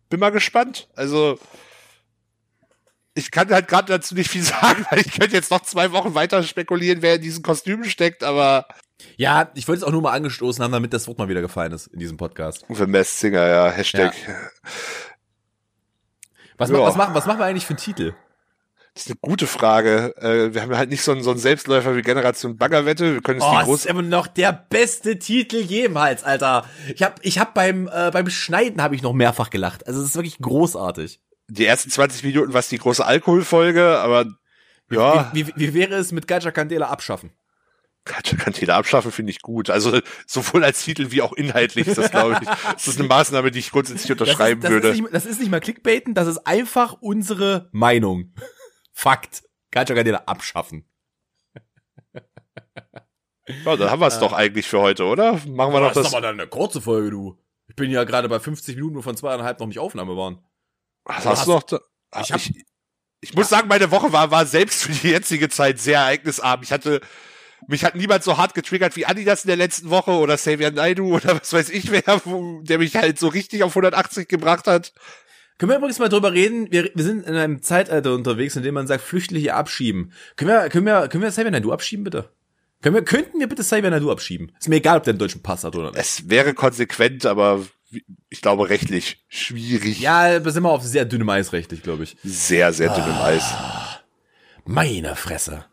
Bin mal gespannt. Also ich kann halt gerade dazu nicht viel sagen, weil ich könnte jetzt noch zwei Wochen weiter spekulieren, wer in diesen Kostümen steckt, aber Ja, ich wollte es auch nur mal angestoßen haben, damit das Wort mal wieder gefallen ist in diesem Podcast. für Mass Singer, ja, Hashtag. Was, Ja. ma- was, machen, was machen wir eigentlich für einen Titel? Das ist eine gute Frage. Äh, wir haben halt nicht so einen, so einen Selbstläufer wie Generation Baggerwette. Wir können es Oh, die das groß ist immer noch der beste Titel jemals, Alter. Ich hab, ich hab beim, äh, beim Schneiden habe ich noch mehrfach gelacht. Also es ist wirklich großartig. Die ersten 20 Minuten was die große Alkoholfolge, aber ja, Wie, wie, wie wäre es mit Gacha Candela abschaffen? Kantine abschaffen finde ich gut. Also sowohl als Titel wie auch inhaltlich ist das, glaube ich. Das ist eine Maßnahme, die ich grundsätzlich unterschreiben das ist, das würde. Ist nicht, das ist nicht mal Clickbaiten, das ist einfach unsere Meinung. Fakt. Gacha Candela abschaffen. Ja, dann haben wir es doch eigentlich für heute, oder? Machen wir noch das ist das. aber dann eine kurze Folge, du. Ich bin ja gerade bei 50 Minuten, wovon zweieinhalb noch nicht Aufnahme waren. Hast- hast du noch? ich hab- ich, ich muss sagen, meine Woche war, war selbst für die jetzige Zeit sehr ereignisarm. Ich hatte, mich hat niemand so hart getriggert wie Adidas in der letzten Woche oder Xavier Naidu oder was weiß ich wer, wo, der mich halt so richtig auf 180 gebracht hat. Können wir übrigens mal drüber reden? Wir, wir sind in einem Zeitalter unterwegs, in dem man sagt, Flüchtlinge abschieben. Können wir, können wir, können wir Xavier Naidoo abschieben, bitte? Können wir, könnten wir bitte Xavier Naidoo abschieben? Ist mir egal, ob der einen deutschen Pass hat oder nicht. Es wäre konsequent, aber ich glaube rechtlich schwierig. Ja, da sind wir auf sehr dünnem Eis rechtlich, glaube ich. Sehr, sehr dünnem Ah. Eis. Meine Fresse.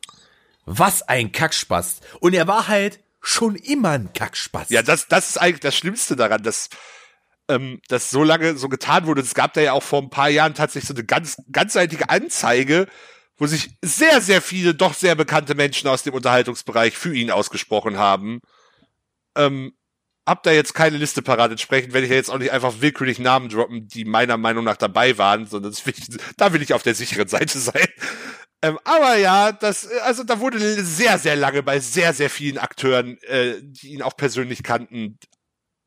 Was ein Kackspaß. Und er war halt schon immer ein Kackspaß. Ja, das, das ist eigentlich das Schlimmste daran, dass, ähm, dass so lange so getan wurde. Es gab da ja auch vor ein paar Jahren tatsächlich so eine ganz, ganzseitige Anzeige, wo sich sehr, sehr viele doch sehr bekannte Menschen aus dem Unterhaltungsbereich für ihn ausgesprochen haben. Ähm, hab da jetzt keine Liste parat. Entsprechend werde ich ja jetzt auch nicht einfach willkürlich Namen droppen, die meiner Meinung nach dabei waren, sondern will ich, da will ich auf der sicheren Seite sein. Ähm, aber ja, das, äh, also da wurde sehr, sehr lange bei sehr, sehr vielen Akteuren, äh, die ihn auch persönlich kannten,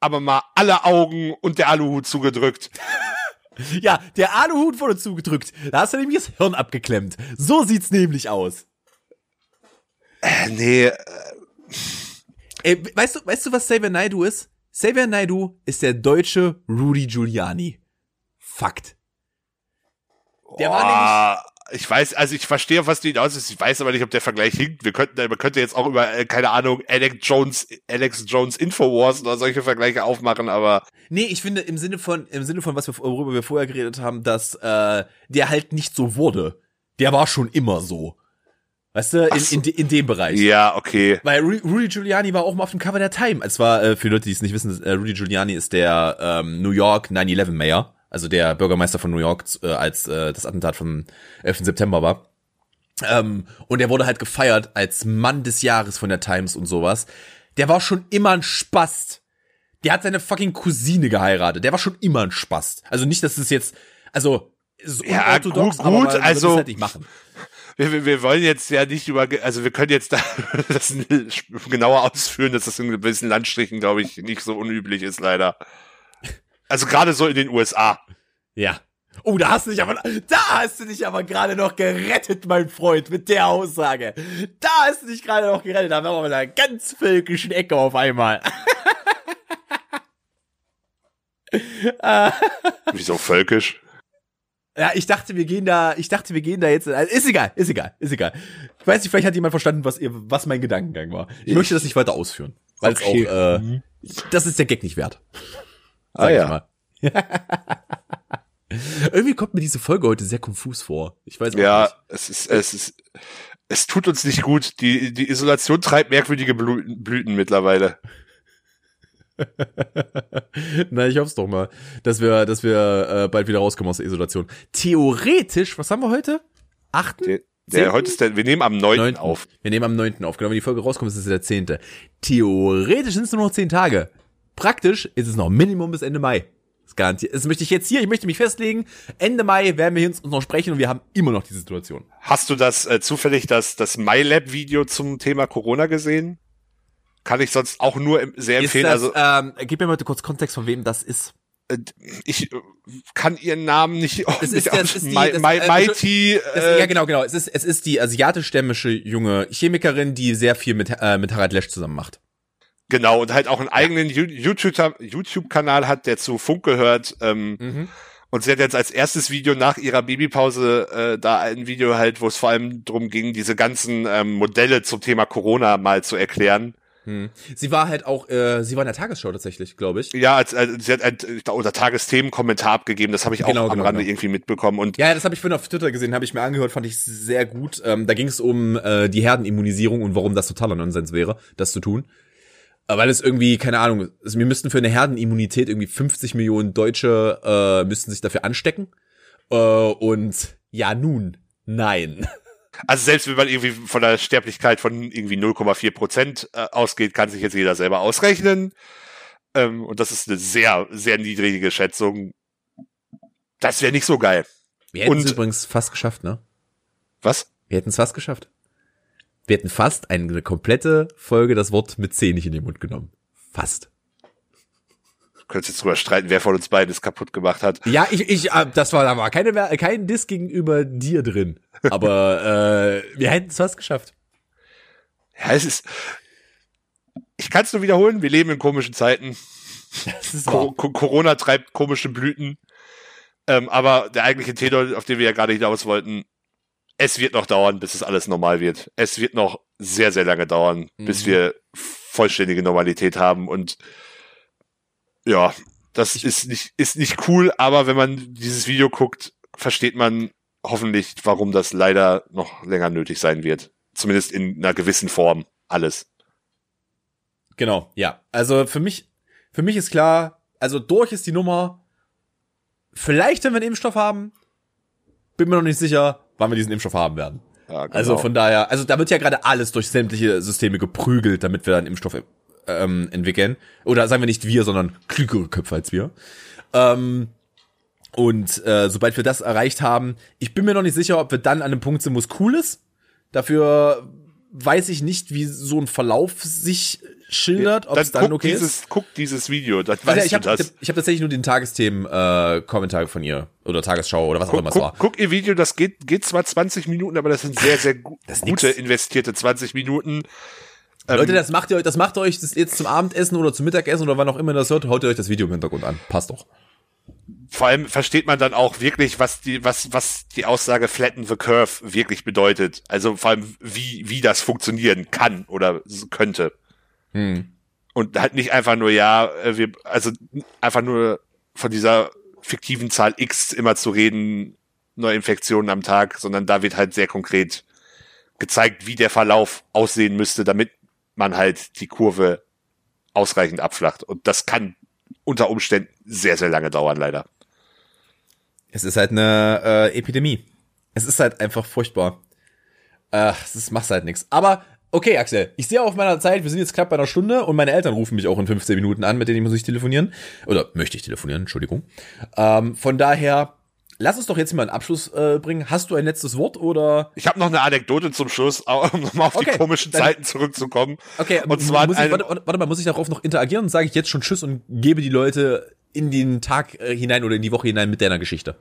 aber mal alle Augen und der Aluhut zugedrückt. ja, der Aluhut wurde zugedrückt. Da hast du nämlich das Hirn abgeklemmt. So sieht's nämlich aus. Äh, nee, Ey, weißt du, weißt du, was Xavier Naidoo ist? Xavier Naidoo ist der deutsche Rudy Giuliani. Fakt. Der war war ich weiß, also ich verstehe, was du hinaus ist. Ich weiß aber nicht, ob der Vergleich hinkt. Wir könnten, man könnte jetzt auch über, äh, keine Ahnung, Alex Jones, Alex Jones Infowars oder solche Vergleiche aufmachen, aber Nee, ich finde im Sinne von im Sinne von was wir worüber wir vorher geredet haben, dass äh, der halt nicht so wurde. Der war schon immer so. Weißt du, in, so. in, in dem Bereich. ja, okay. Weil Ru- Rudy Giuliani war auch mal auf dem Cover der Time. Es war äh, für Leute, die es nicht wissen, äh, Rudy Giuliani ist der ähm, New York 9/11 Mayor, also der Bürgermeister von New York, äh, als äh, das Attentat vom 11. September war. Ähm, und er wurde halt gefeiert als Mann des Jahres von der Times und sowas. Der war schon immer ein Spast. Der hat seine fucking Cousine geheiratet. Der war schon immer ein Spast. Also nicht, dass es jetzt, also Ja, gut, gut, also- halt nicht machen. Wir, wir, wir wollen jetzt ja nicht über, also wir können jetzt da das genauer ausführen, dass das in gewissen Landstrichen, glaube ich, nicht so unüblich ist, leider. Also gerade so in den USA. Ja. Oh, da hast du dich aber, da hast du dich aber gerade noch gerettet, mein Freund, mit der Aussage. Da hast du dich gerade noch gerettet. Da waren wir in einer ganz völkischen Ecke auf einmal. Wieso völkisch? Ja, ich dachte, wir gehen da, ich dachte, wir gehen da jetzt, also ist egal, ist egal, ist egal. Ich weiß nicht, vielleicht hat jemand verstanden, was ihr, was mein Gedankengang war. Ich, möchte das nicht weiter ausführen, weil Okay. es auch, äh, das ist der Gag nicht wert. Ah Sag ich ja. mal. Irgendwie kommt mir diese Folge heute sehr konfus vor. Ich weiß auch Ja, nicht. es ist, es ist, es tut uns nicht gut. Die, die Isolation treibt merkwürdige Blüten mittlerweile. Na, ich hoff's doch mal, dass wir, dass wir äh, bald wieder rauskommen aus der Isolation. Theoretisch, was haben wir heute? Achten? Der, heute ist der, wir nehmen am 9. Neunten. auf. Wir nehmen am 9. auf. Genau, wenn die Folge rauskommt, ist es der 10. Theoretisch sind es nur noch 10 Tage. Praktisch ist es noch Minimum bis Ende Mai. Das garantiert. Das möchte ich jetzt hier, ich möchte mich festlegen. Ende Mai werden wir uns noch sprechen und wir haben immer noch diese Situation. Hast du das äh, zufällig das, das MyLab-Video zum Thema Corona gesehen? Kann ich sonst auch nur sehr empfehlen. das, also ähm, gib mir mal bitte kurz Kontext, von wem das ist. äh, ich äh, kann ihren Namen nicht. Es nicht ist aus- ist die- My, das- My, äh, Mighty. Das, Äh, ja, genau, genau. Es ist, es ist die asiatisch-stämmische junge Chemikerin, die sehr viel mit, äh, mit Harald Lesch zusammen macht. Genau, und halt auch einen eigenen Ju- YouTube- YouTube-Kanal hat, der zu Funk gehört. Ähm, Mhm. Und sie hat jetzt als erstes Video nach ihrer Babypause äh, da ein Video halt, wo es vor allem drum ging, diese ganzen ähm, Modelle zum Thema Corona mal zu erklären. Hm. Sie war halt auch, äh, sie war in der Tagesschau tatsächlich, glaube ich. Ja, als, als, sie hat ein, unter Tagesthemen Kommentar abgegeben, das habe ich auch Genau, am genau, Rande genau. irgendwie mitbekommen. Und Ja, das habe ich vorhin auf Twitter gesehen, habe ich mir angehört, fand ich sehr gut. Ähm, da ging es um äh, die Herdenimmunisierung und warum das totaler Nonsens wäre, das zu tun. Äh, Weil es irgendwie, keine Ahnung, also wir müssten für eine Herdenimmunität irgendwie 50 Millionen Deutsche äh, müssten sich dafür anstecken. Äh, und ja, nun, nein. also selbst wenn man irgendwie von der Sterblichkeit von irgendwie 0,4 Prozent äh, ausgeht, kann sich jetzt jeder selber ausrechnen. Ähm, und das ist eine sehr, sehr niedrige Schätzung. Das wäre nicht so geil. Wir hätten es übrigens fast geschafft, ne? Was? Wir hätten es fast geschafft. Wir hätten fast eine komplette Folge das Wort mit C nicht in den Mund genommen. Fast. Du könntest jetzt drüber streiten, wer von uns beiden es kaputt gemacht hat. Ja, ich, ich, äh, das war, da war keine, kein Diss gegenüber dir drin. Aber äh, wir hätten es fast geschafft. Ja, es ist. Ich kann es nur wiederholen, wir leben in komischen Zeiten. Das ist Co Co Corona treibt komische Blüten. Ähm, aber der eigentliche Tenor, auf den wir ja gerade hinaus wollten, es wird noch dauern, bis es alles normal wird. Es wird noch sehr, sehr lange dauern, bis Mhm. wir vollständige Normalität haben. Und ja, das ist nicht, ist nicht cool, aber wenn man dieses Video guckt, versteht man hoffentlich, warum das leider noch länger nötig sein wird. Zumindest in einer gewissen Form. Alles. Genau, ja. Also für mich, für mich ist klar, also durch ist die Nummer. Vielleicht, wenn wir einen Impfstoff haben, bin mir noch nicht sicher, wann wir diesen Impfstoff haben werden. Ja, genau. Also von daher, also da wird ja gerade alles durch sämtliche Systeme geprügelt, damit wir einen Impfstoff ähm, entwickeln. Oder sagen wir nicht wir, sondern klügere Köpfe als wir. Ähm, und äh, sobald wir das erreicht haben, ich bin mir noch nicht sicher, ob wir dann an einem Punkt sind, wo es cool ist. Dafür weiß ich nicht, wie so ein Verlauf sich schildert, ob es dann guck okay dieses, ist. Guck dieses Video, dann Also, weißt ich habe du das. ich hab tatsächlich nur den Tagesthemen-Kommentar von ihr oder Tagesschau oder was auch Guck, immer es war. guck, ihr Video, das geht, geht zwar 20 Minuten, aber das sind sehr, sehr gu gute nix. investierte 20 Minuten. Ähm, Leute, das macht ihr euch, das macht ihr euch das jetzt zum Abendessen oder zum Mittagessen oder wann auch immer ihr das hört, haut ihr euch das Video im Hintergrund an. Passt doch. vor allem versteht man dann auch wirklich, was die, was, was die Aussage flatten the curve wirklich bedeutet. Also vor allem, wie, wie das funktionieren kann oder könnte. Hm. Und halt nicht einfach nur, ja, äh, wir, also einfach nur von dieser fiktiven Zahl X immer zu reden, Neuinfektionen am Tag, sondern da wird halt sehr konkret gezeigt, wie der Verlauf aussehen müsste, damit man halt die Kurve ausreichend abflacht. Und das kann unter Umständen sehr, sehr lange dauern, leider. Es ist halt eine äh, Epidemie. Es ist halt einfach furchtbar. Es macht halt nichts. Aber okay, Axel, ich sehe auf meiner Zeit, wir sind jetzt knapp bei einer Stunde und meine Eltern rufen mich auch in 15 Minuten an, mit denen muss ich telefonieren. Oder möchte ich telefonieren, Entschuldigung. Ähm, von daher, lass uns doch jetzt mal einen Abschluss äh, bringen. Hast du ein letztes Wort oder? Ich habe noch eine Anekdote zum Schluss, um nochmal auf Okay, die komischen dann- Zeiten zurückzukommen. Okay, Und zwar muss ich, warte, warte mal, muss ich darauf noch interagieren und sage ich jetzt schon Tschüss und gebe die Leute in den Tag äh, hinein oder in die Woche hinein mit deiner Geschichte.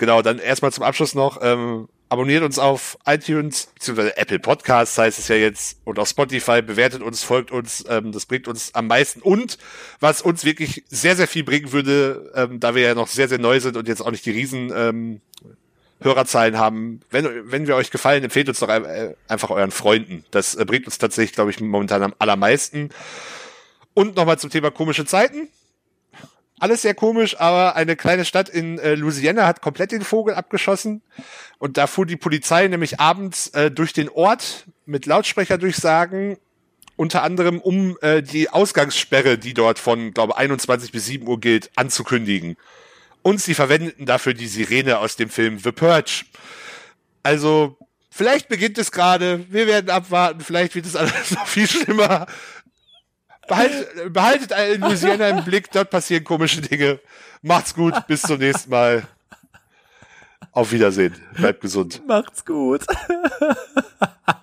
Genau, dann erstmal zum Abschluss noch, ähm, abonniert uns auf iTunes, beziehungsweise Apple Podcasts heißt es ja jetzt, und auf Spotify, bewertet uns, folgt uns, ähm, das bringt uns am meisten. Und was uns wirklich sehr, sehr viel bringen würde, ähm, da wir ja noch sehr, sehr neu sind und jetzt auch nicht die riesen ähm, Hörerzahlen haben, wenn, wenn wir euch gefallen, empfehlt uns doch äh, einfach euren Freunden. Das äh, bringt uns tatsächlich, glaube ich, momentan am allermeisten. Und nochmal zum Thema komische Zeiten. Alles sehr komisch, aber eine kleine Stadt in äh, Louisiana hat komplett den Vogel abgeschossen. Und da fuhr die Polizei nämlich abends äh, durch den Ort mit Lautsprecherdurchsagen, unter anderem um äh, die Ausgangssperre, die dort von, glaube 21 bis 7 Uhr gilt, anzukündigen. Und sie verwendeten dafür die Sirene aus dem Film The Purge. Also, vielleicht beginnt es gerade, wir werden abwarten, vielleicht wird es alles noch viel schlimmer. Behaltet, behaltet Louisiana im Blick, dort passieren komische Dinge. Macht's gut, bis zum nächsten Mal. Auf Wiedersehen. Bleibt gesund. Macht's gut.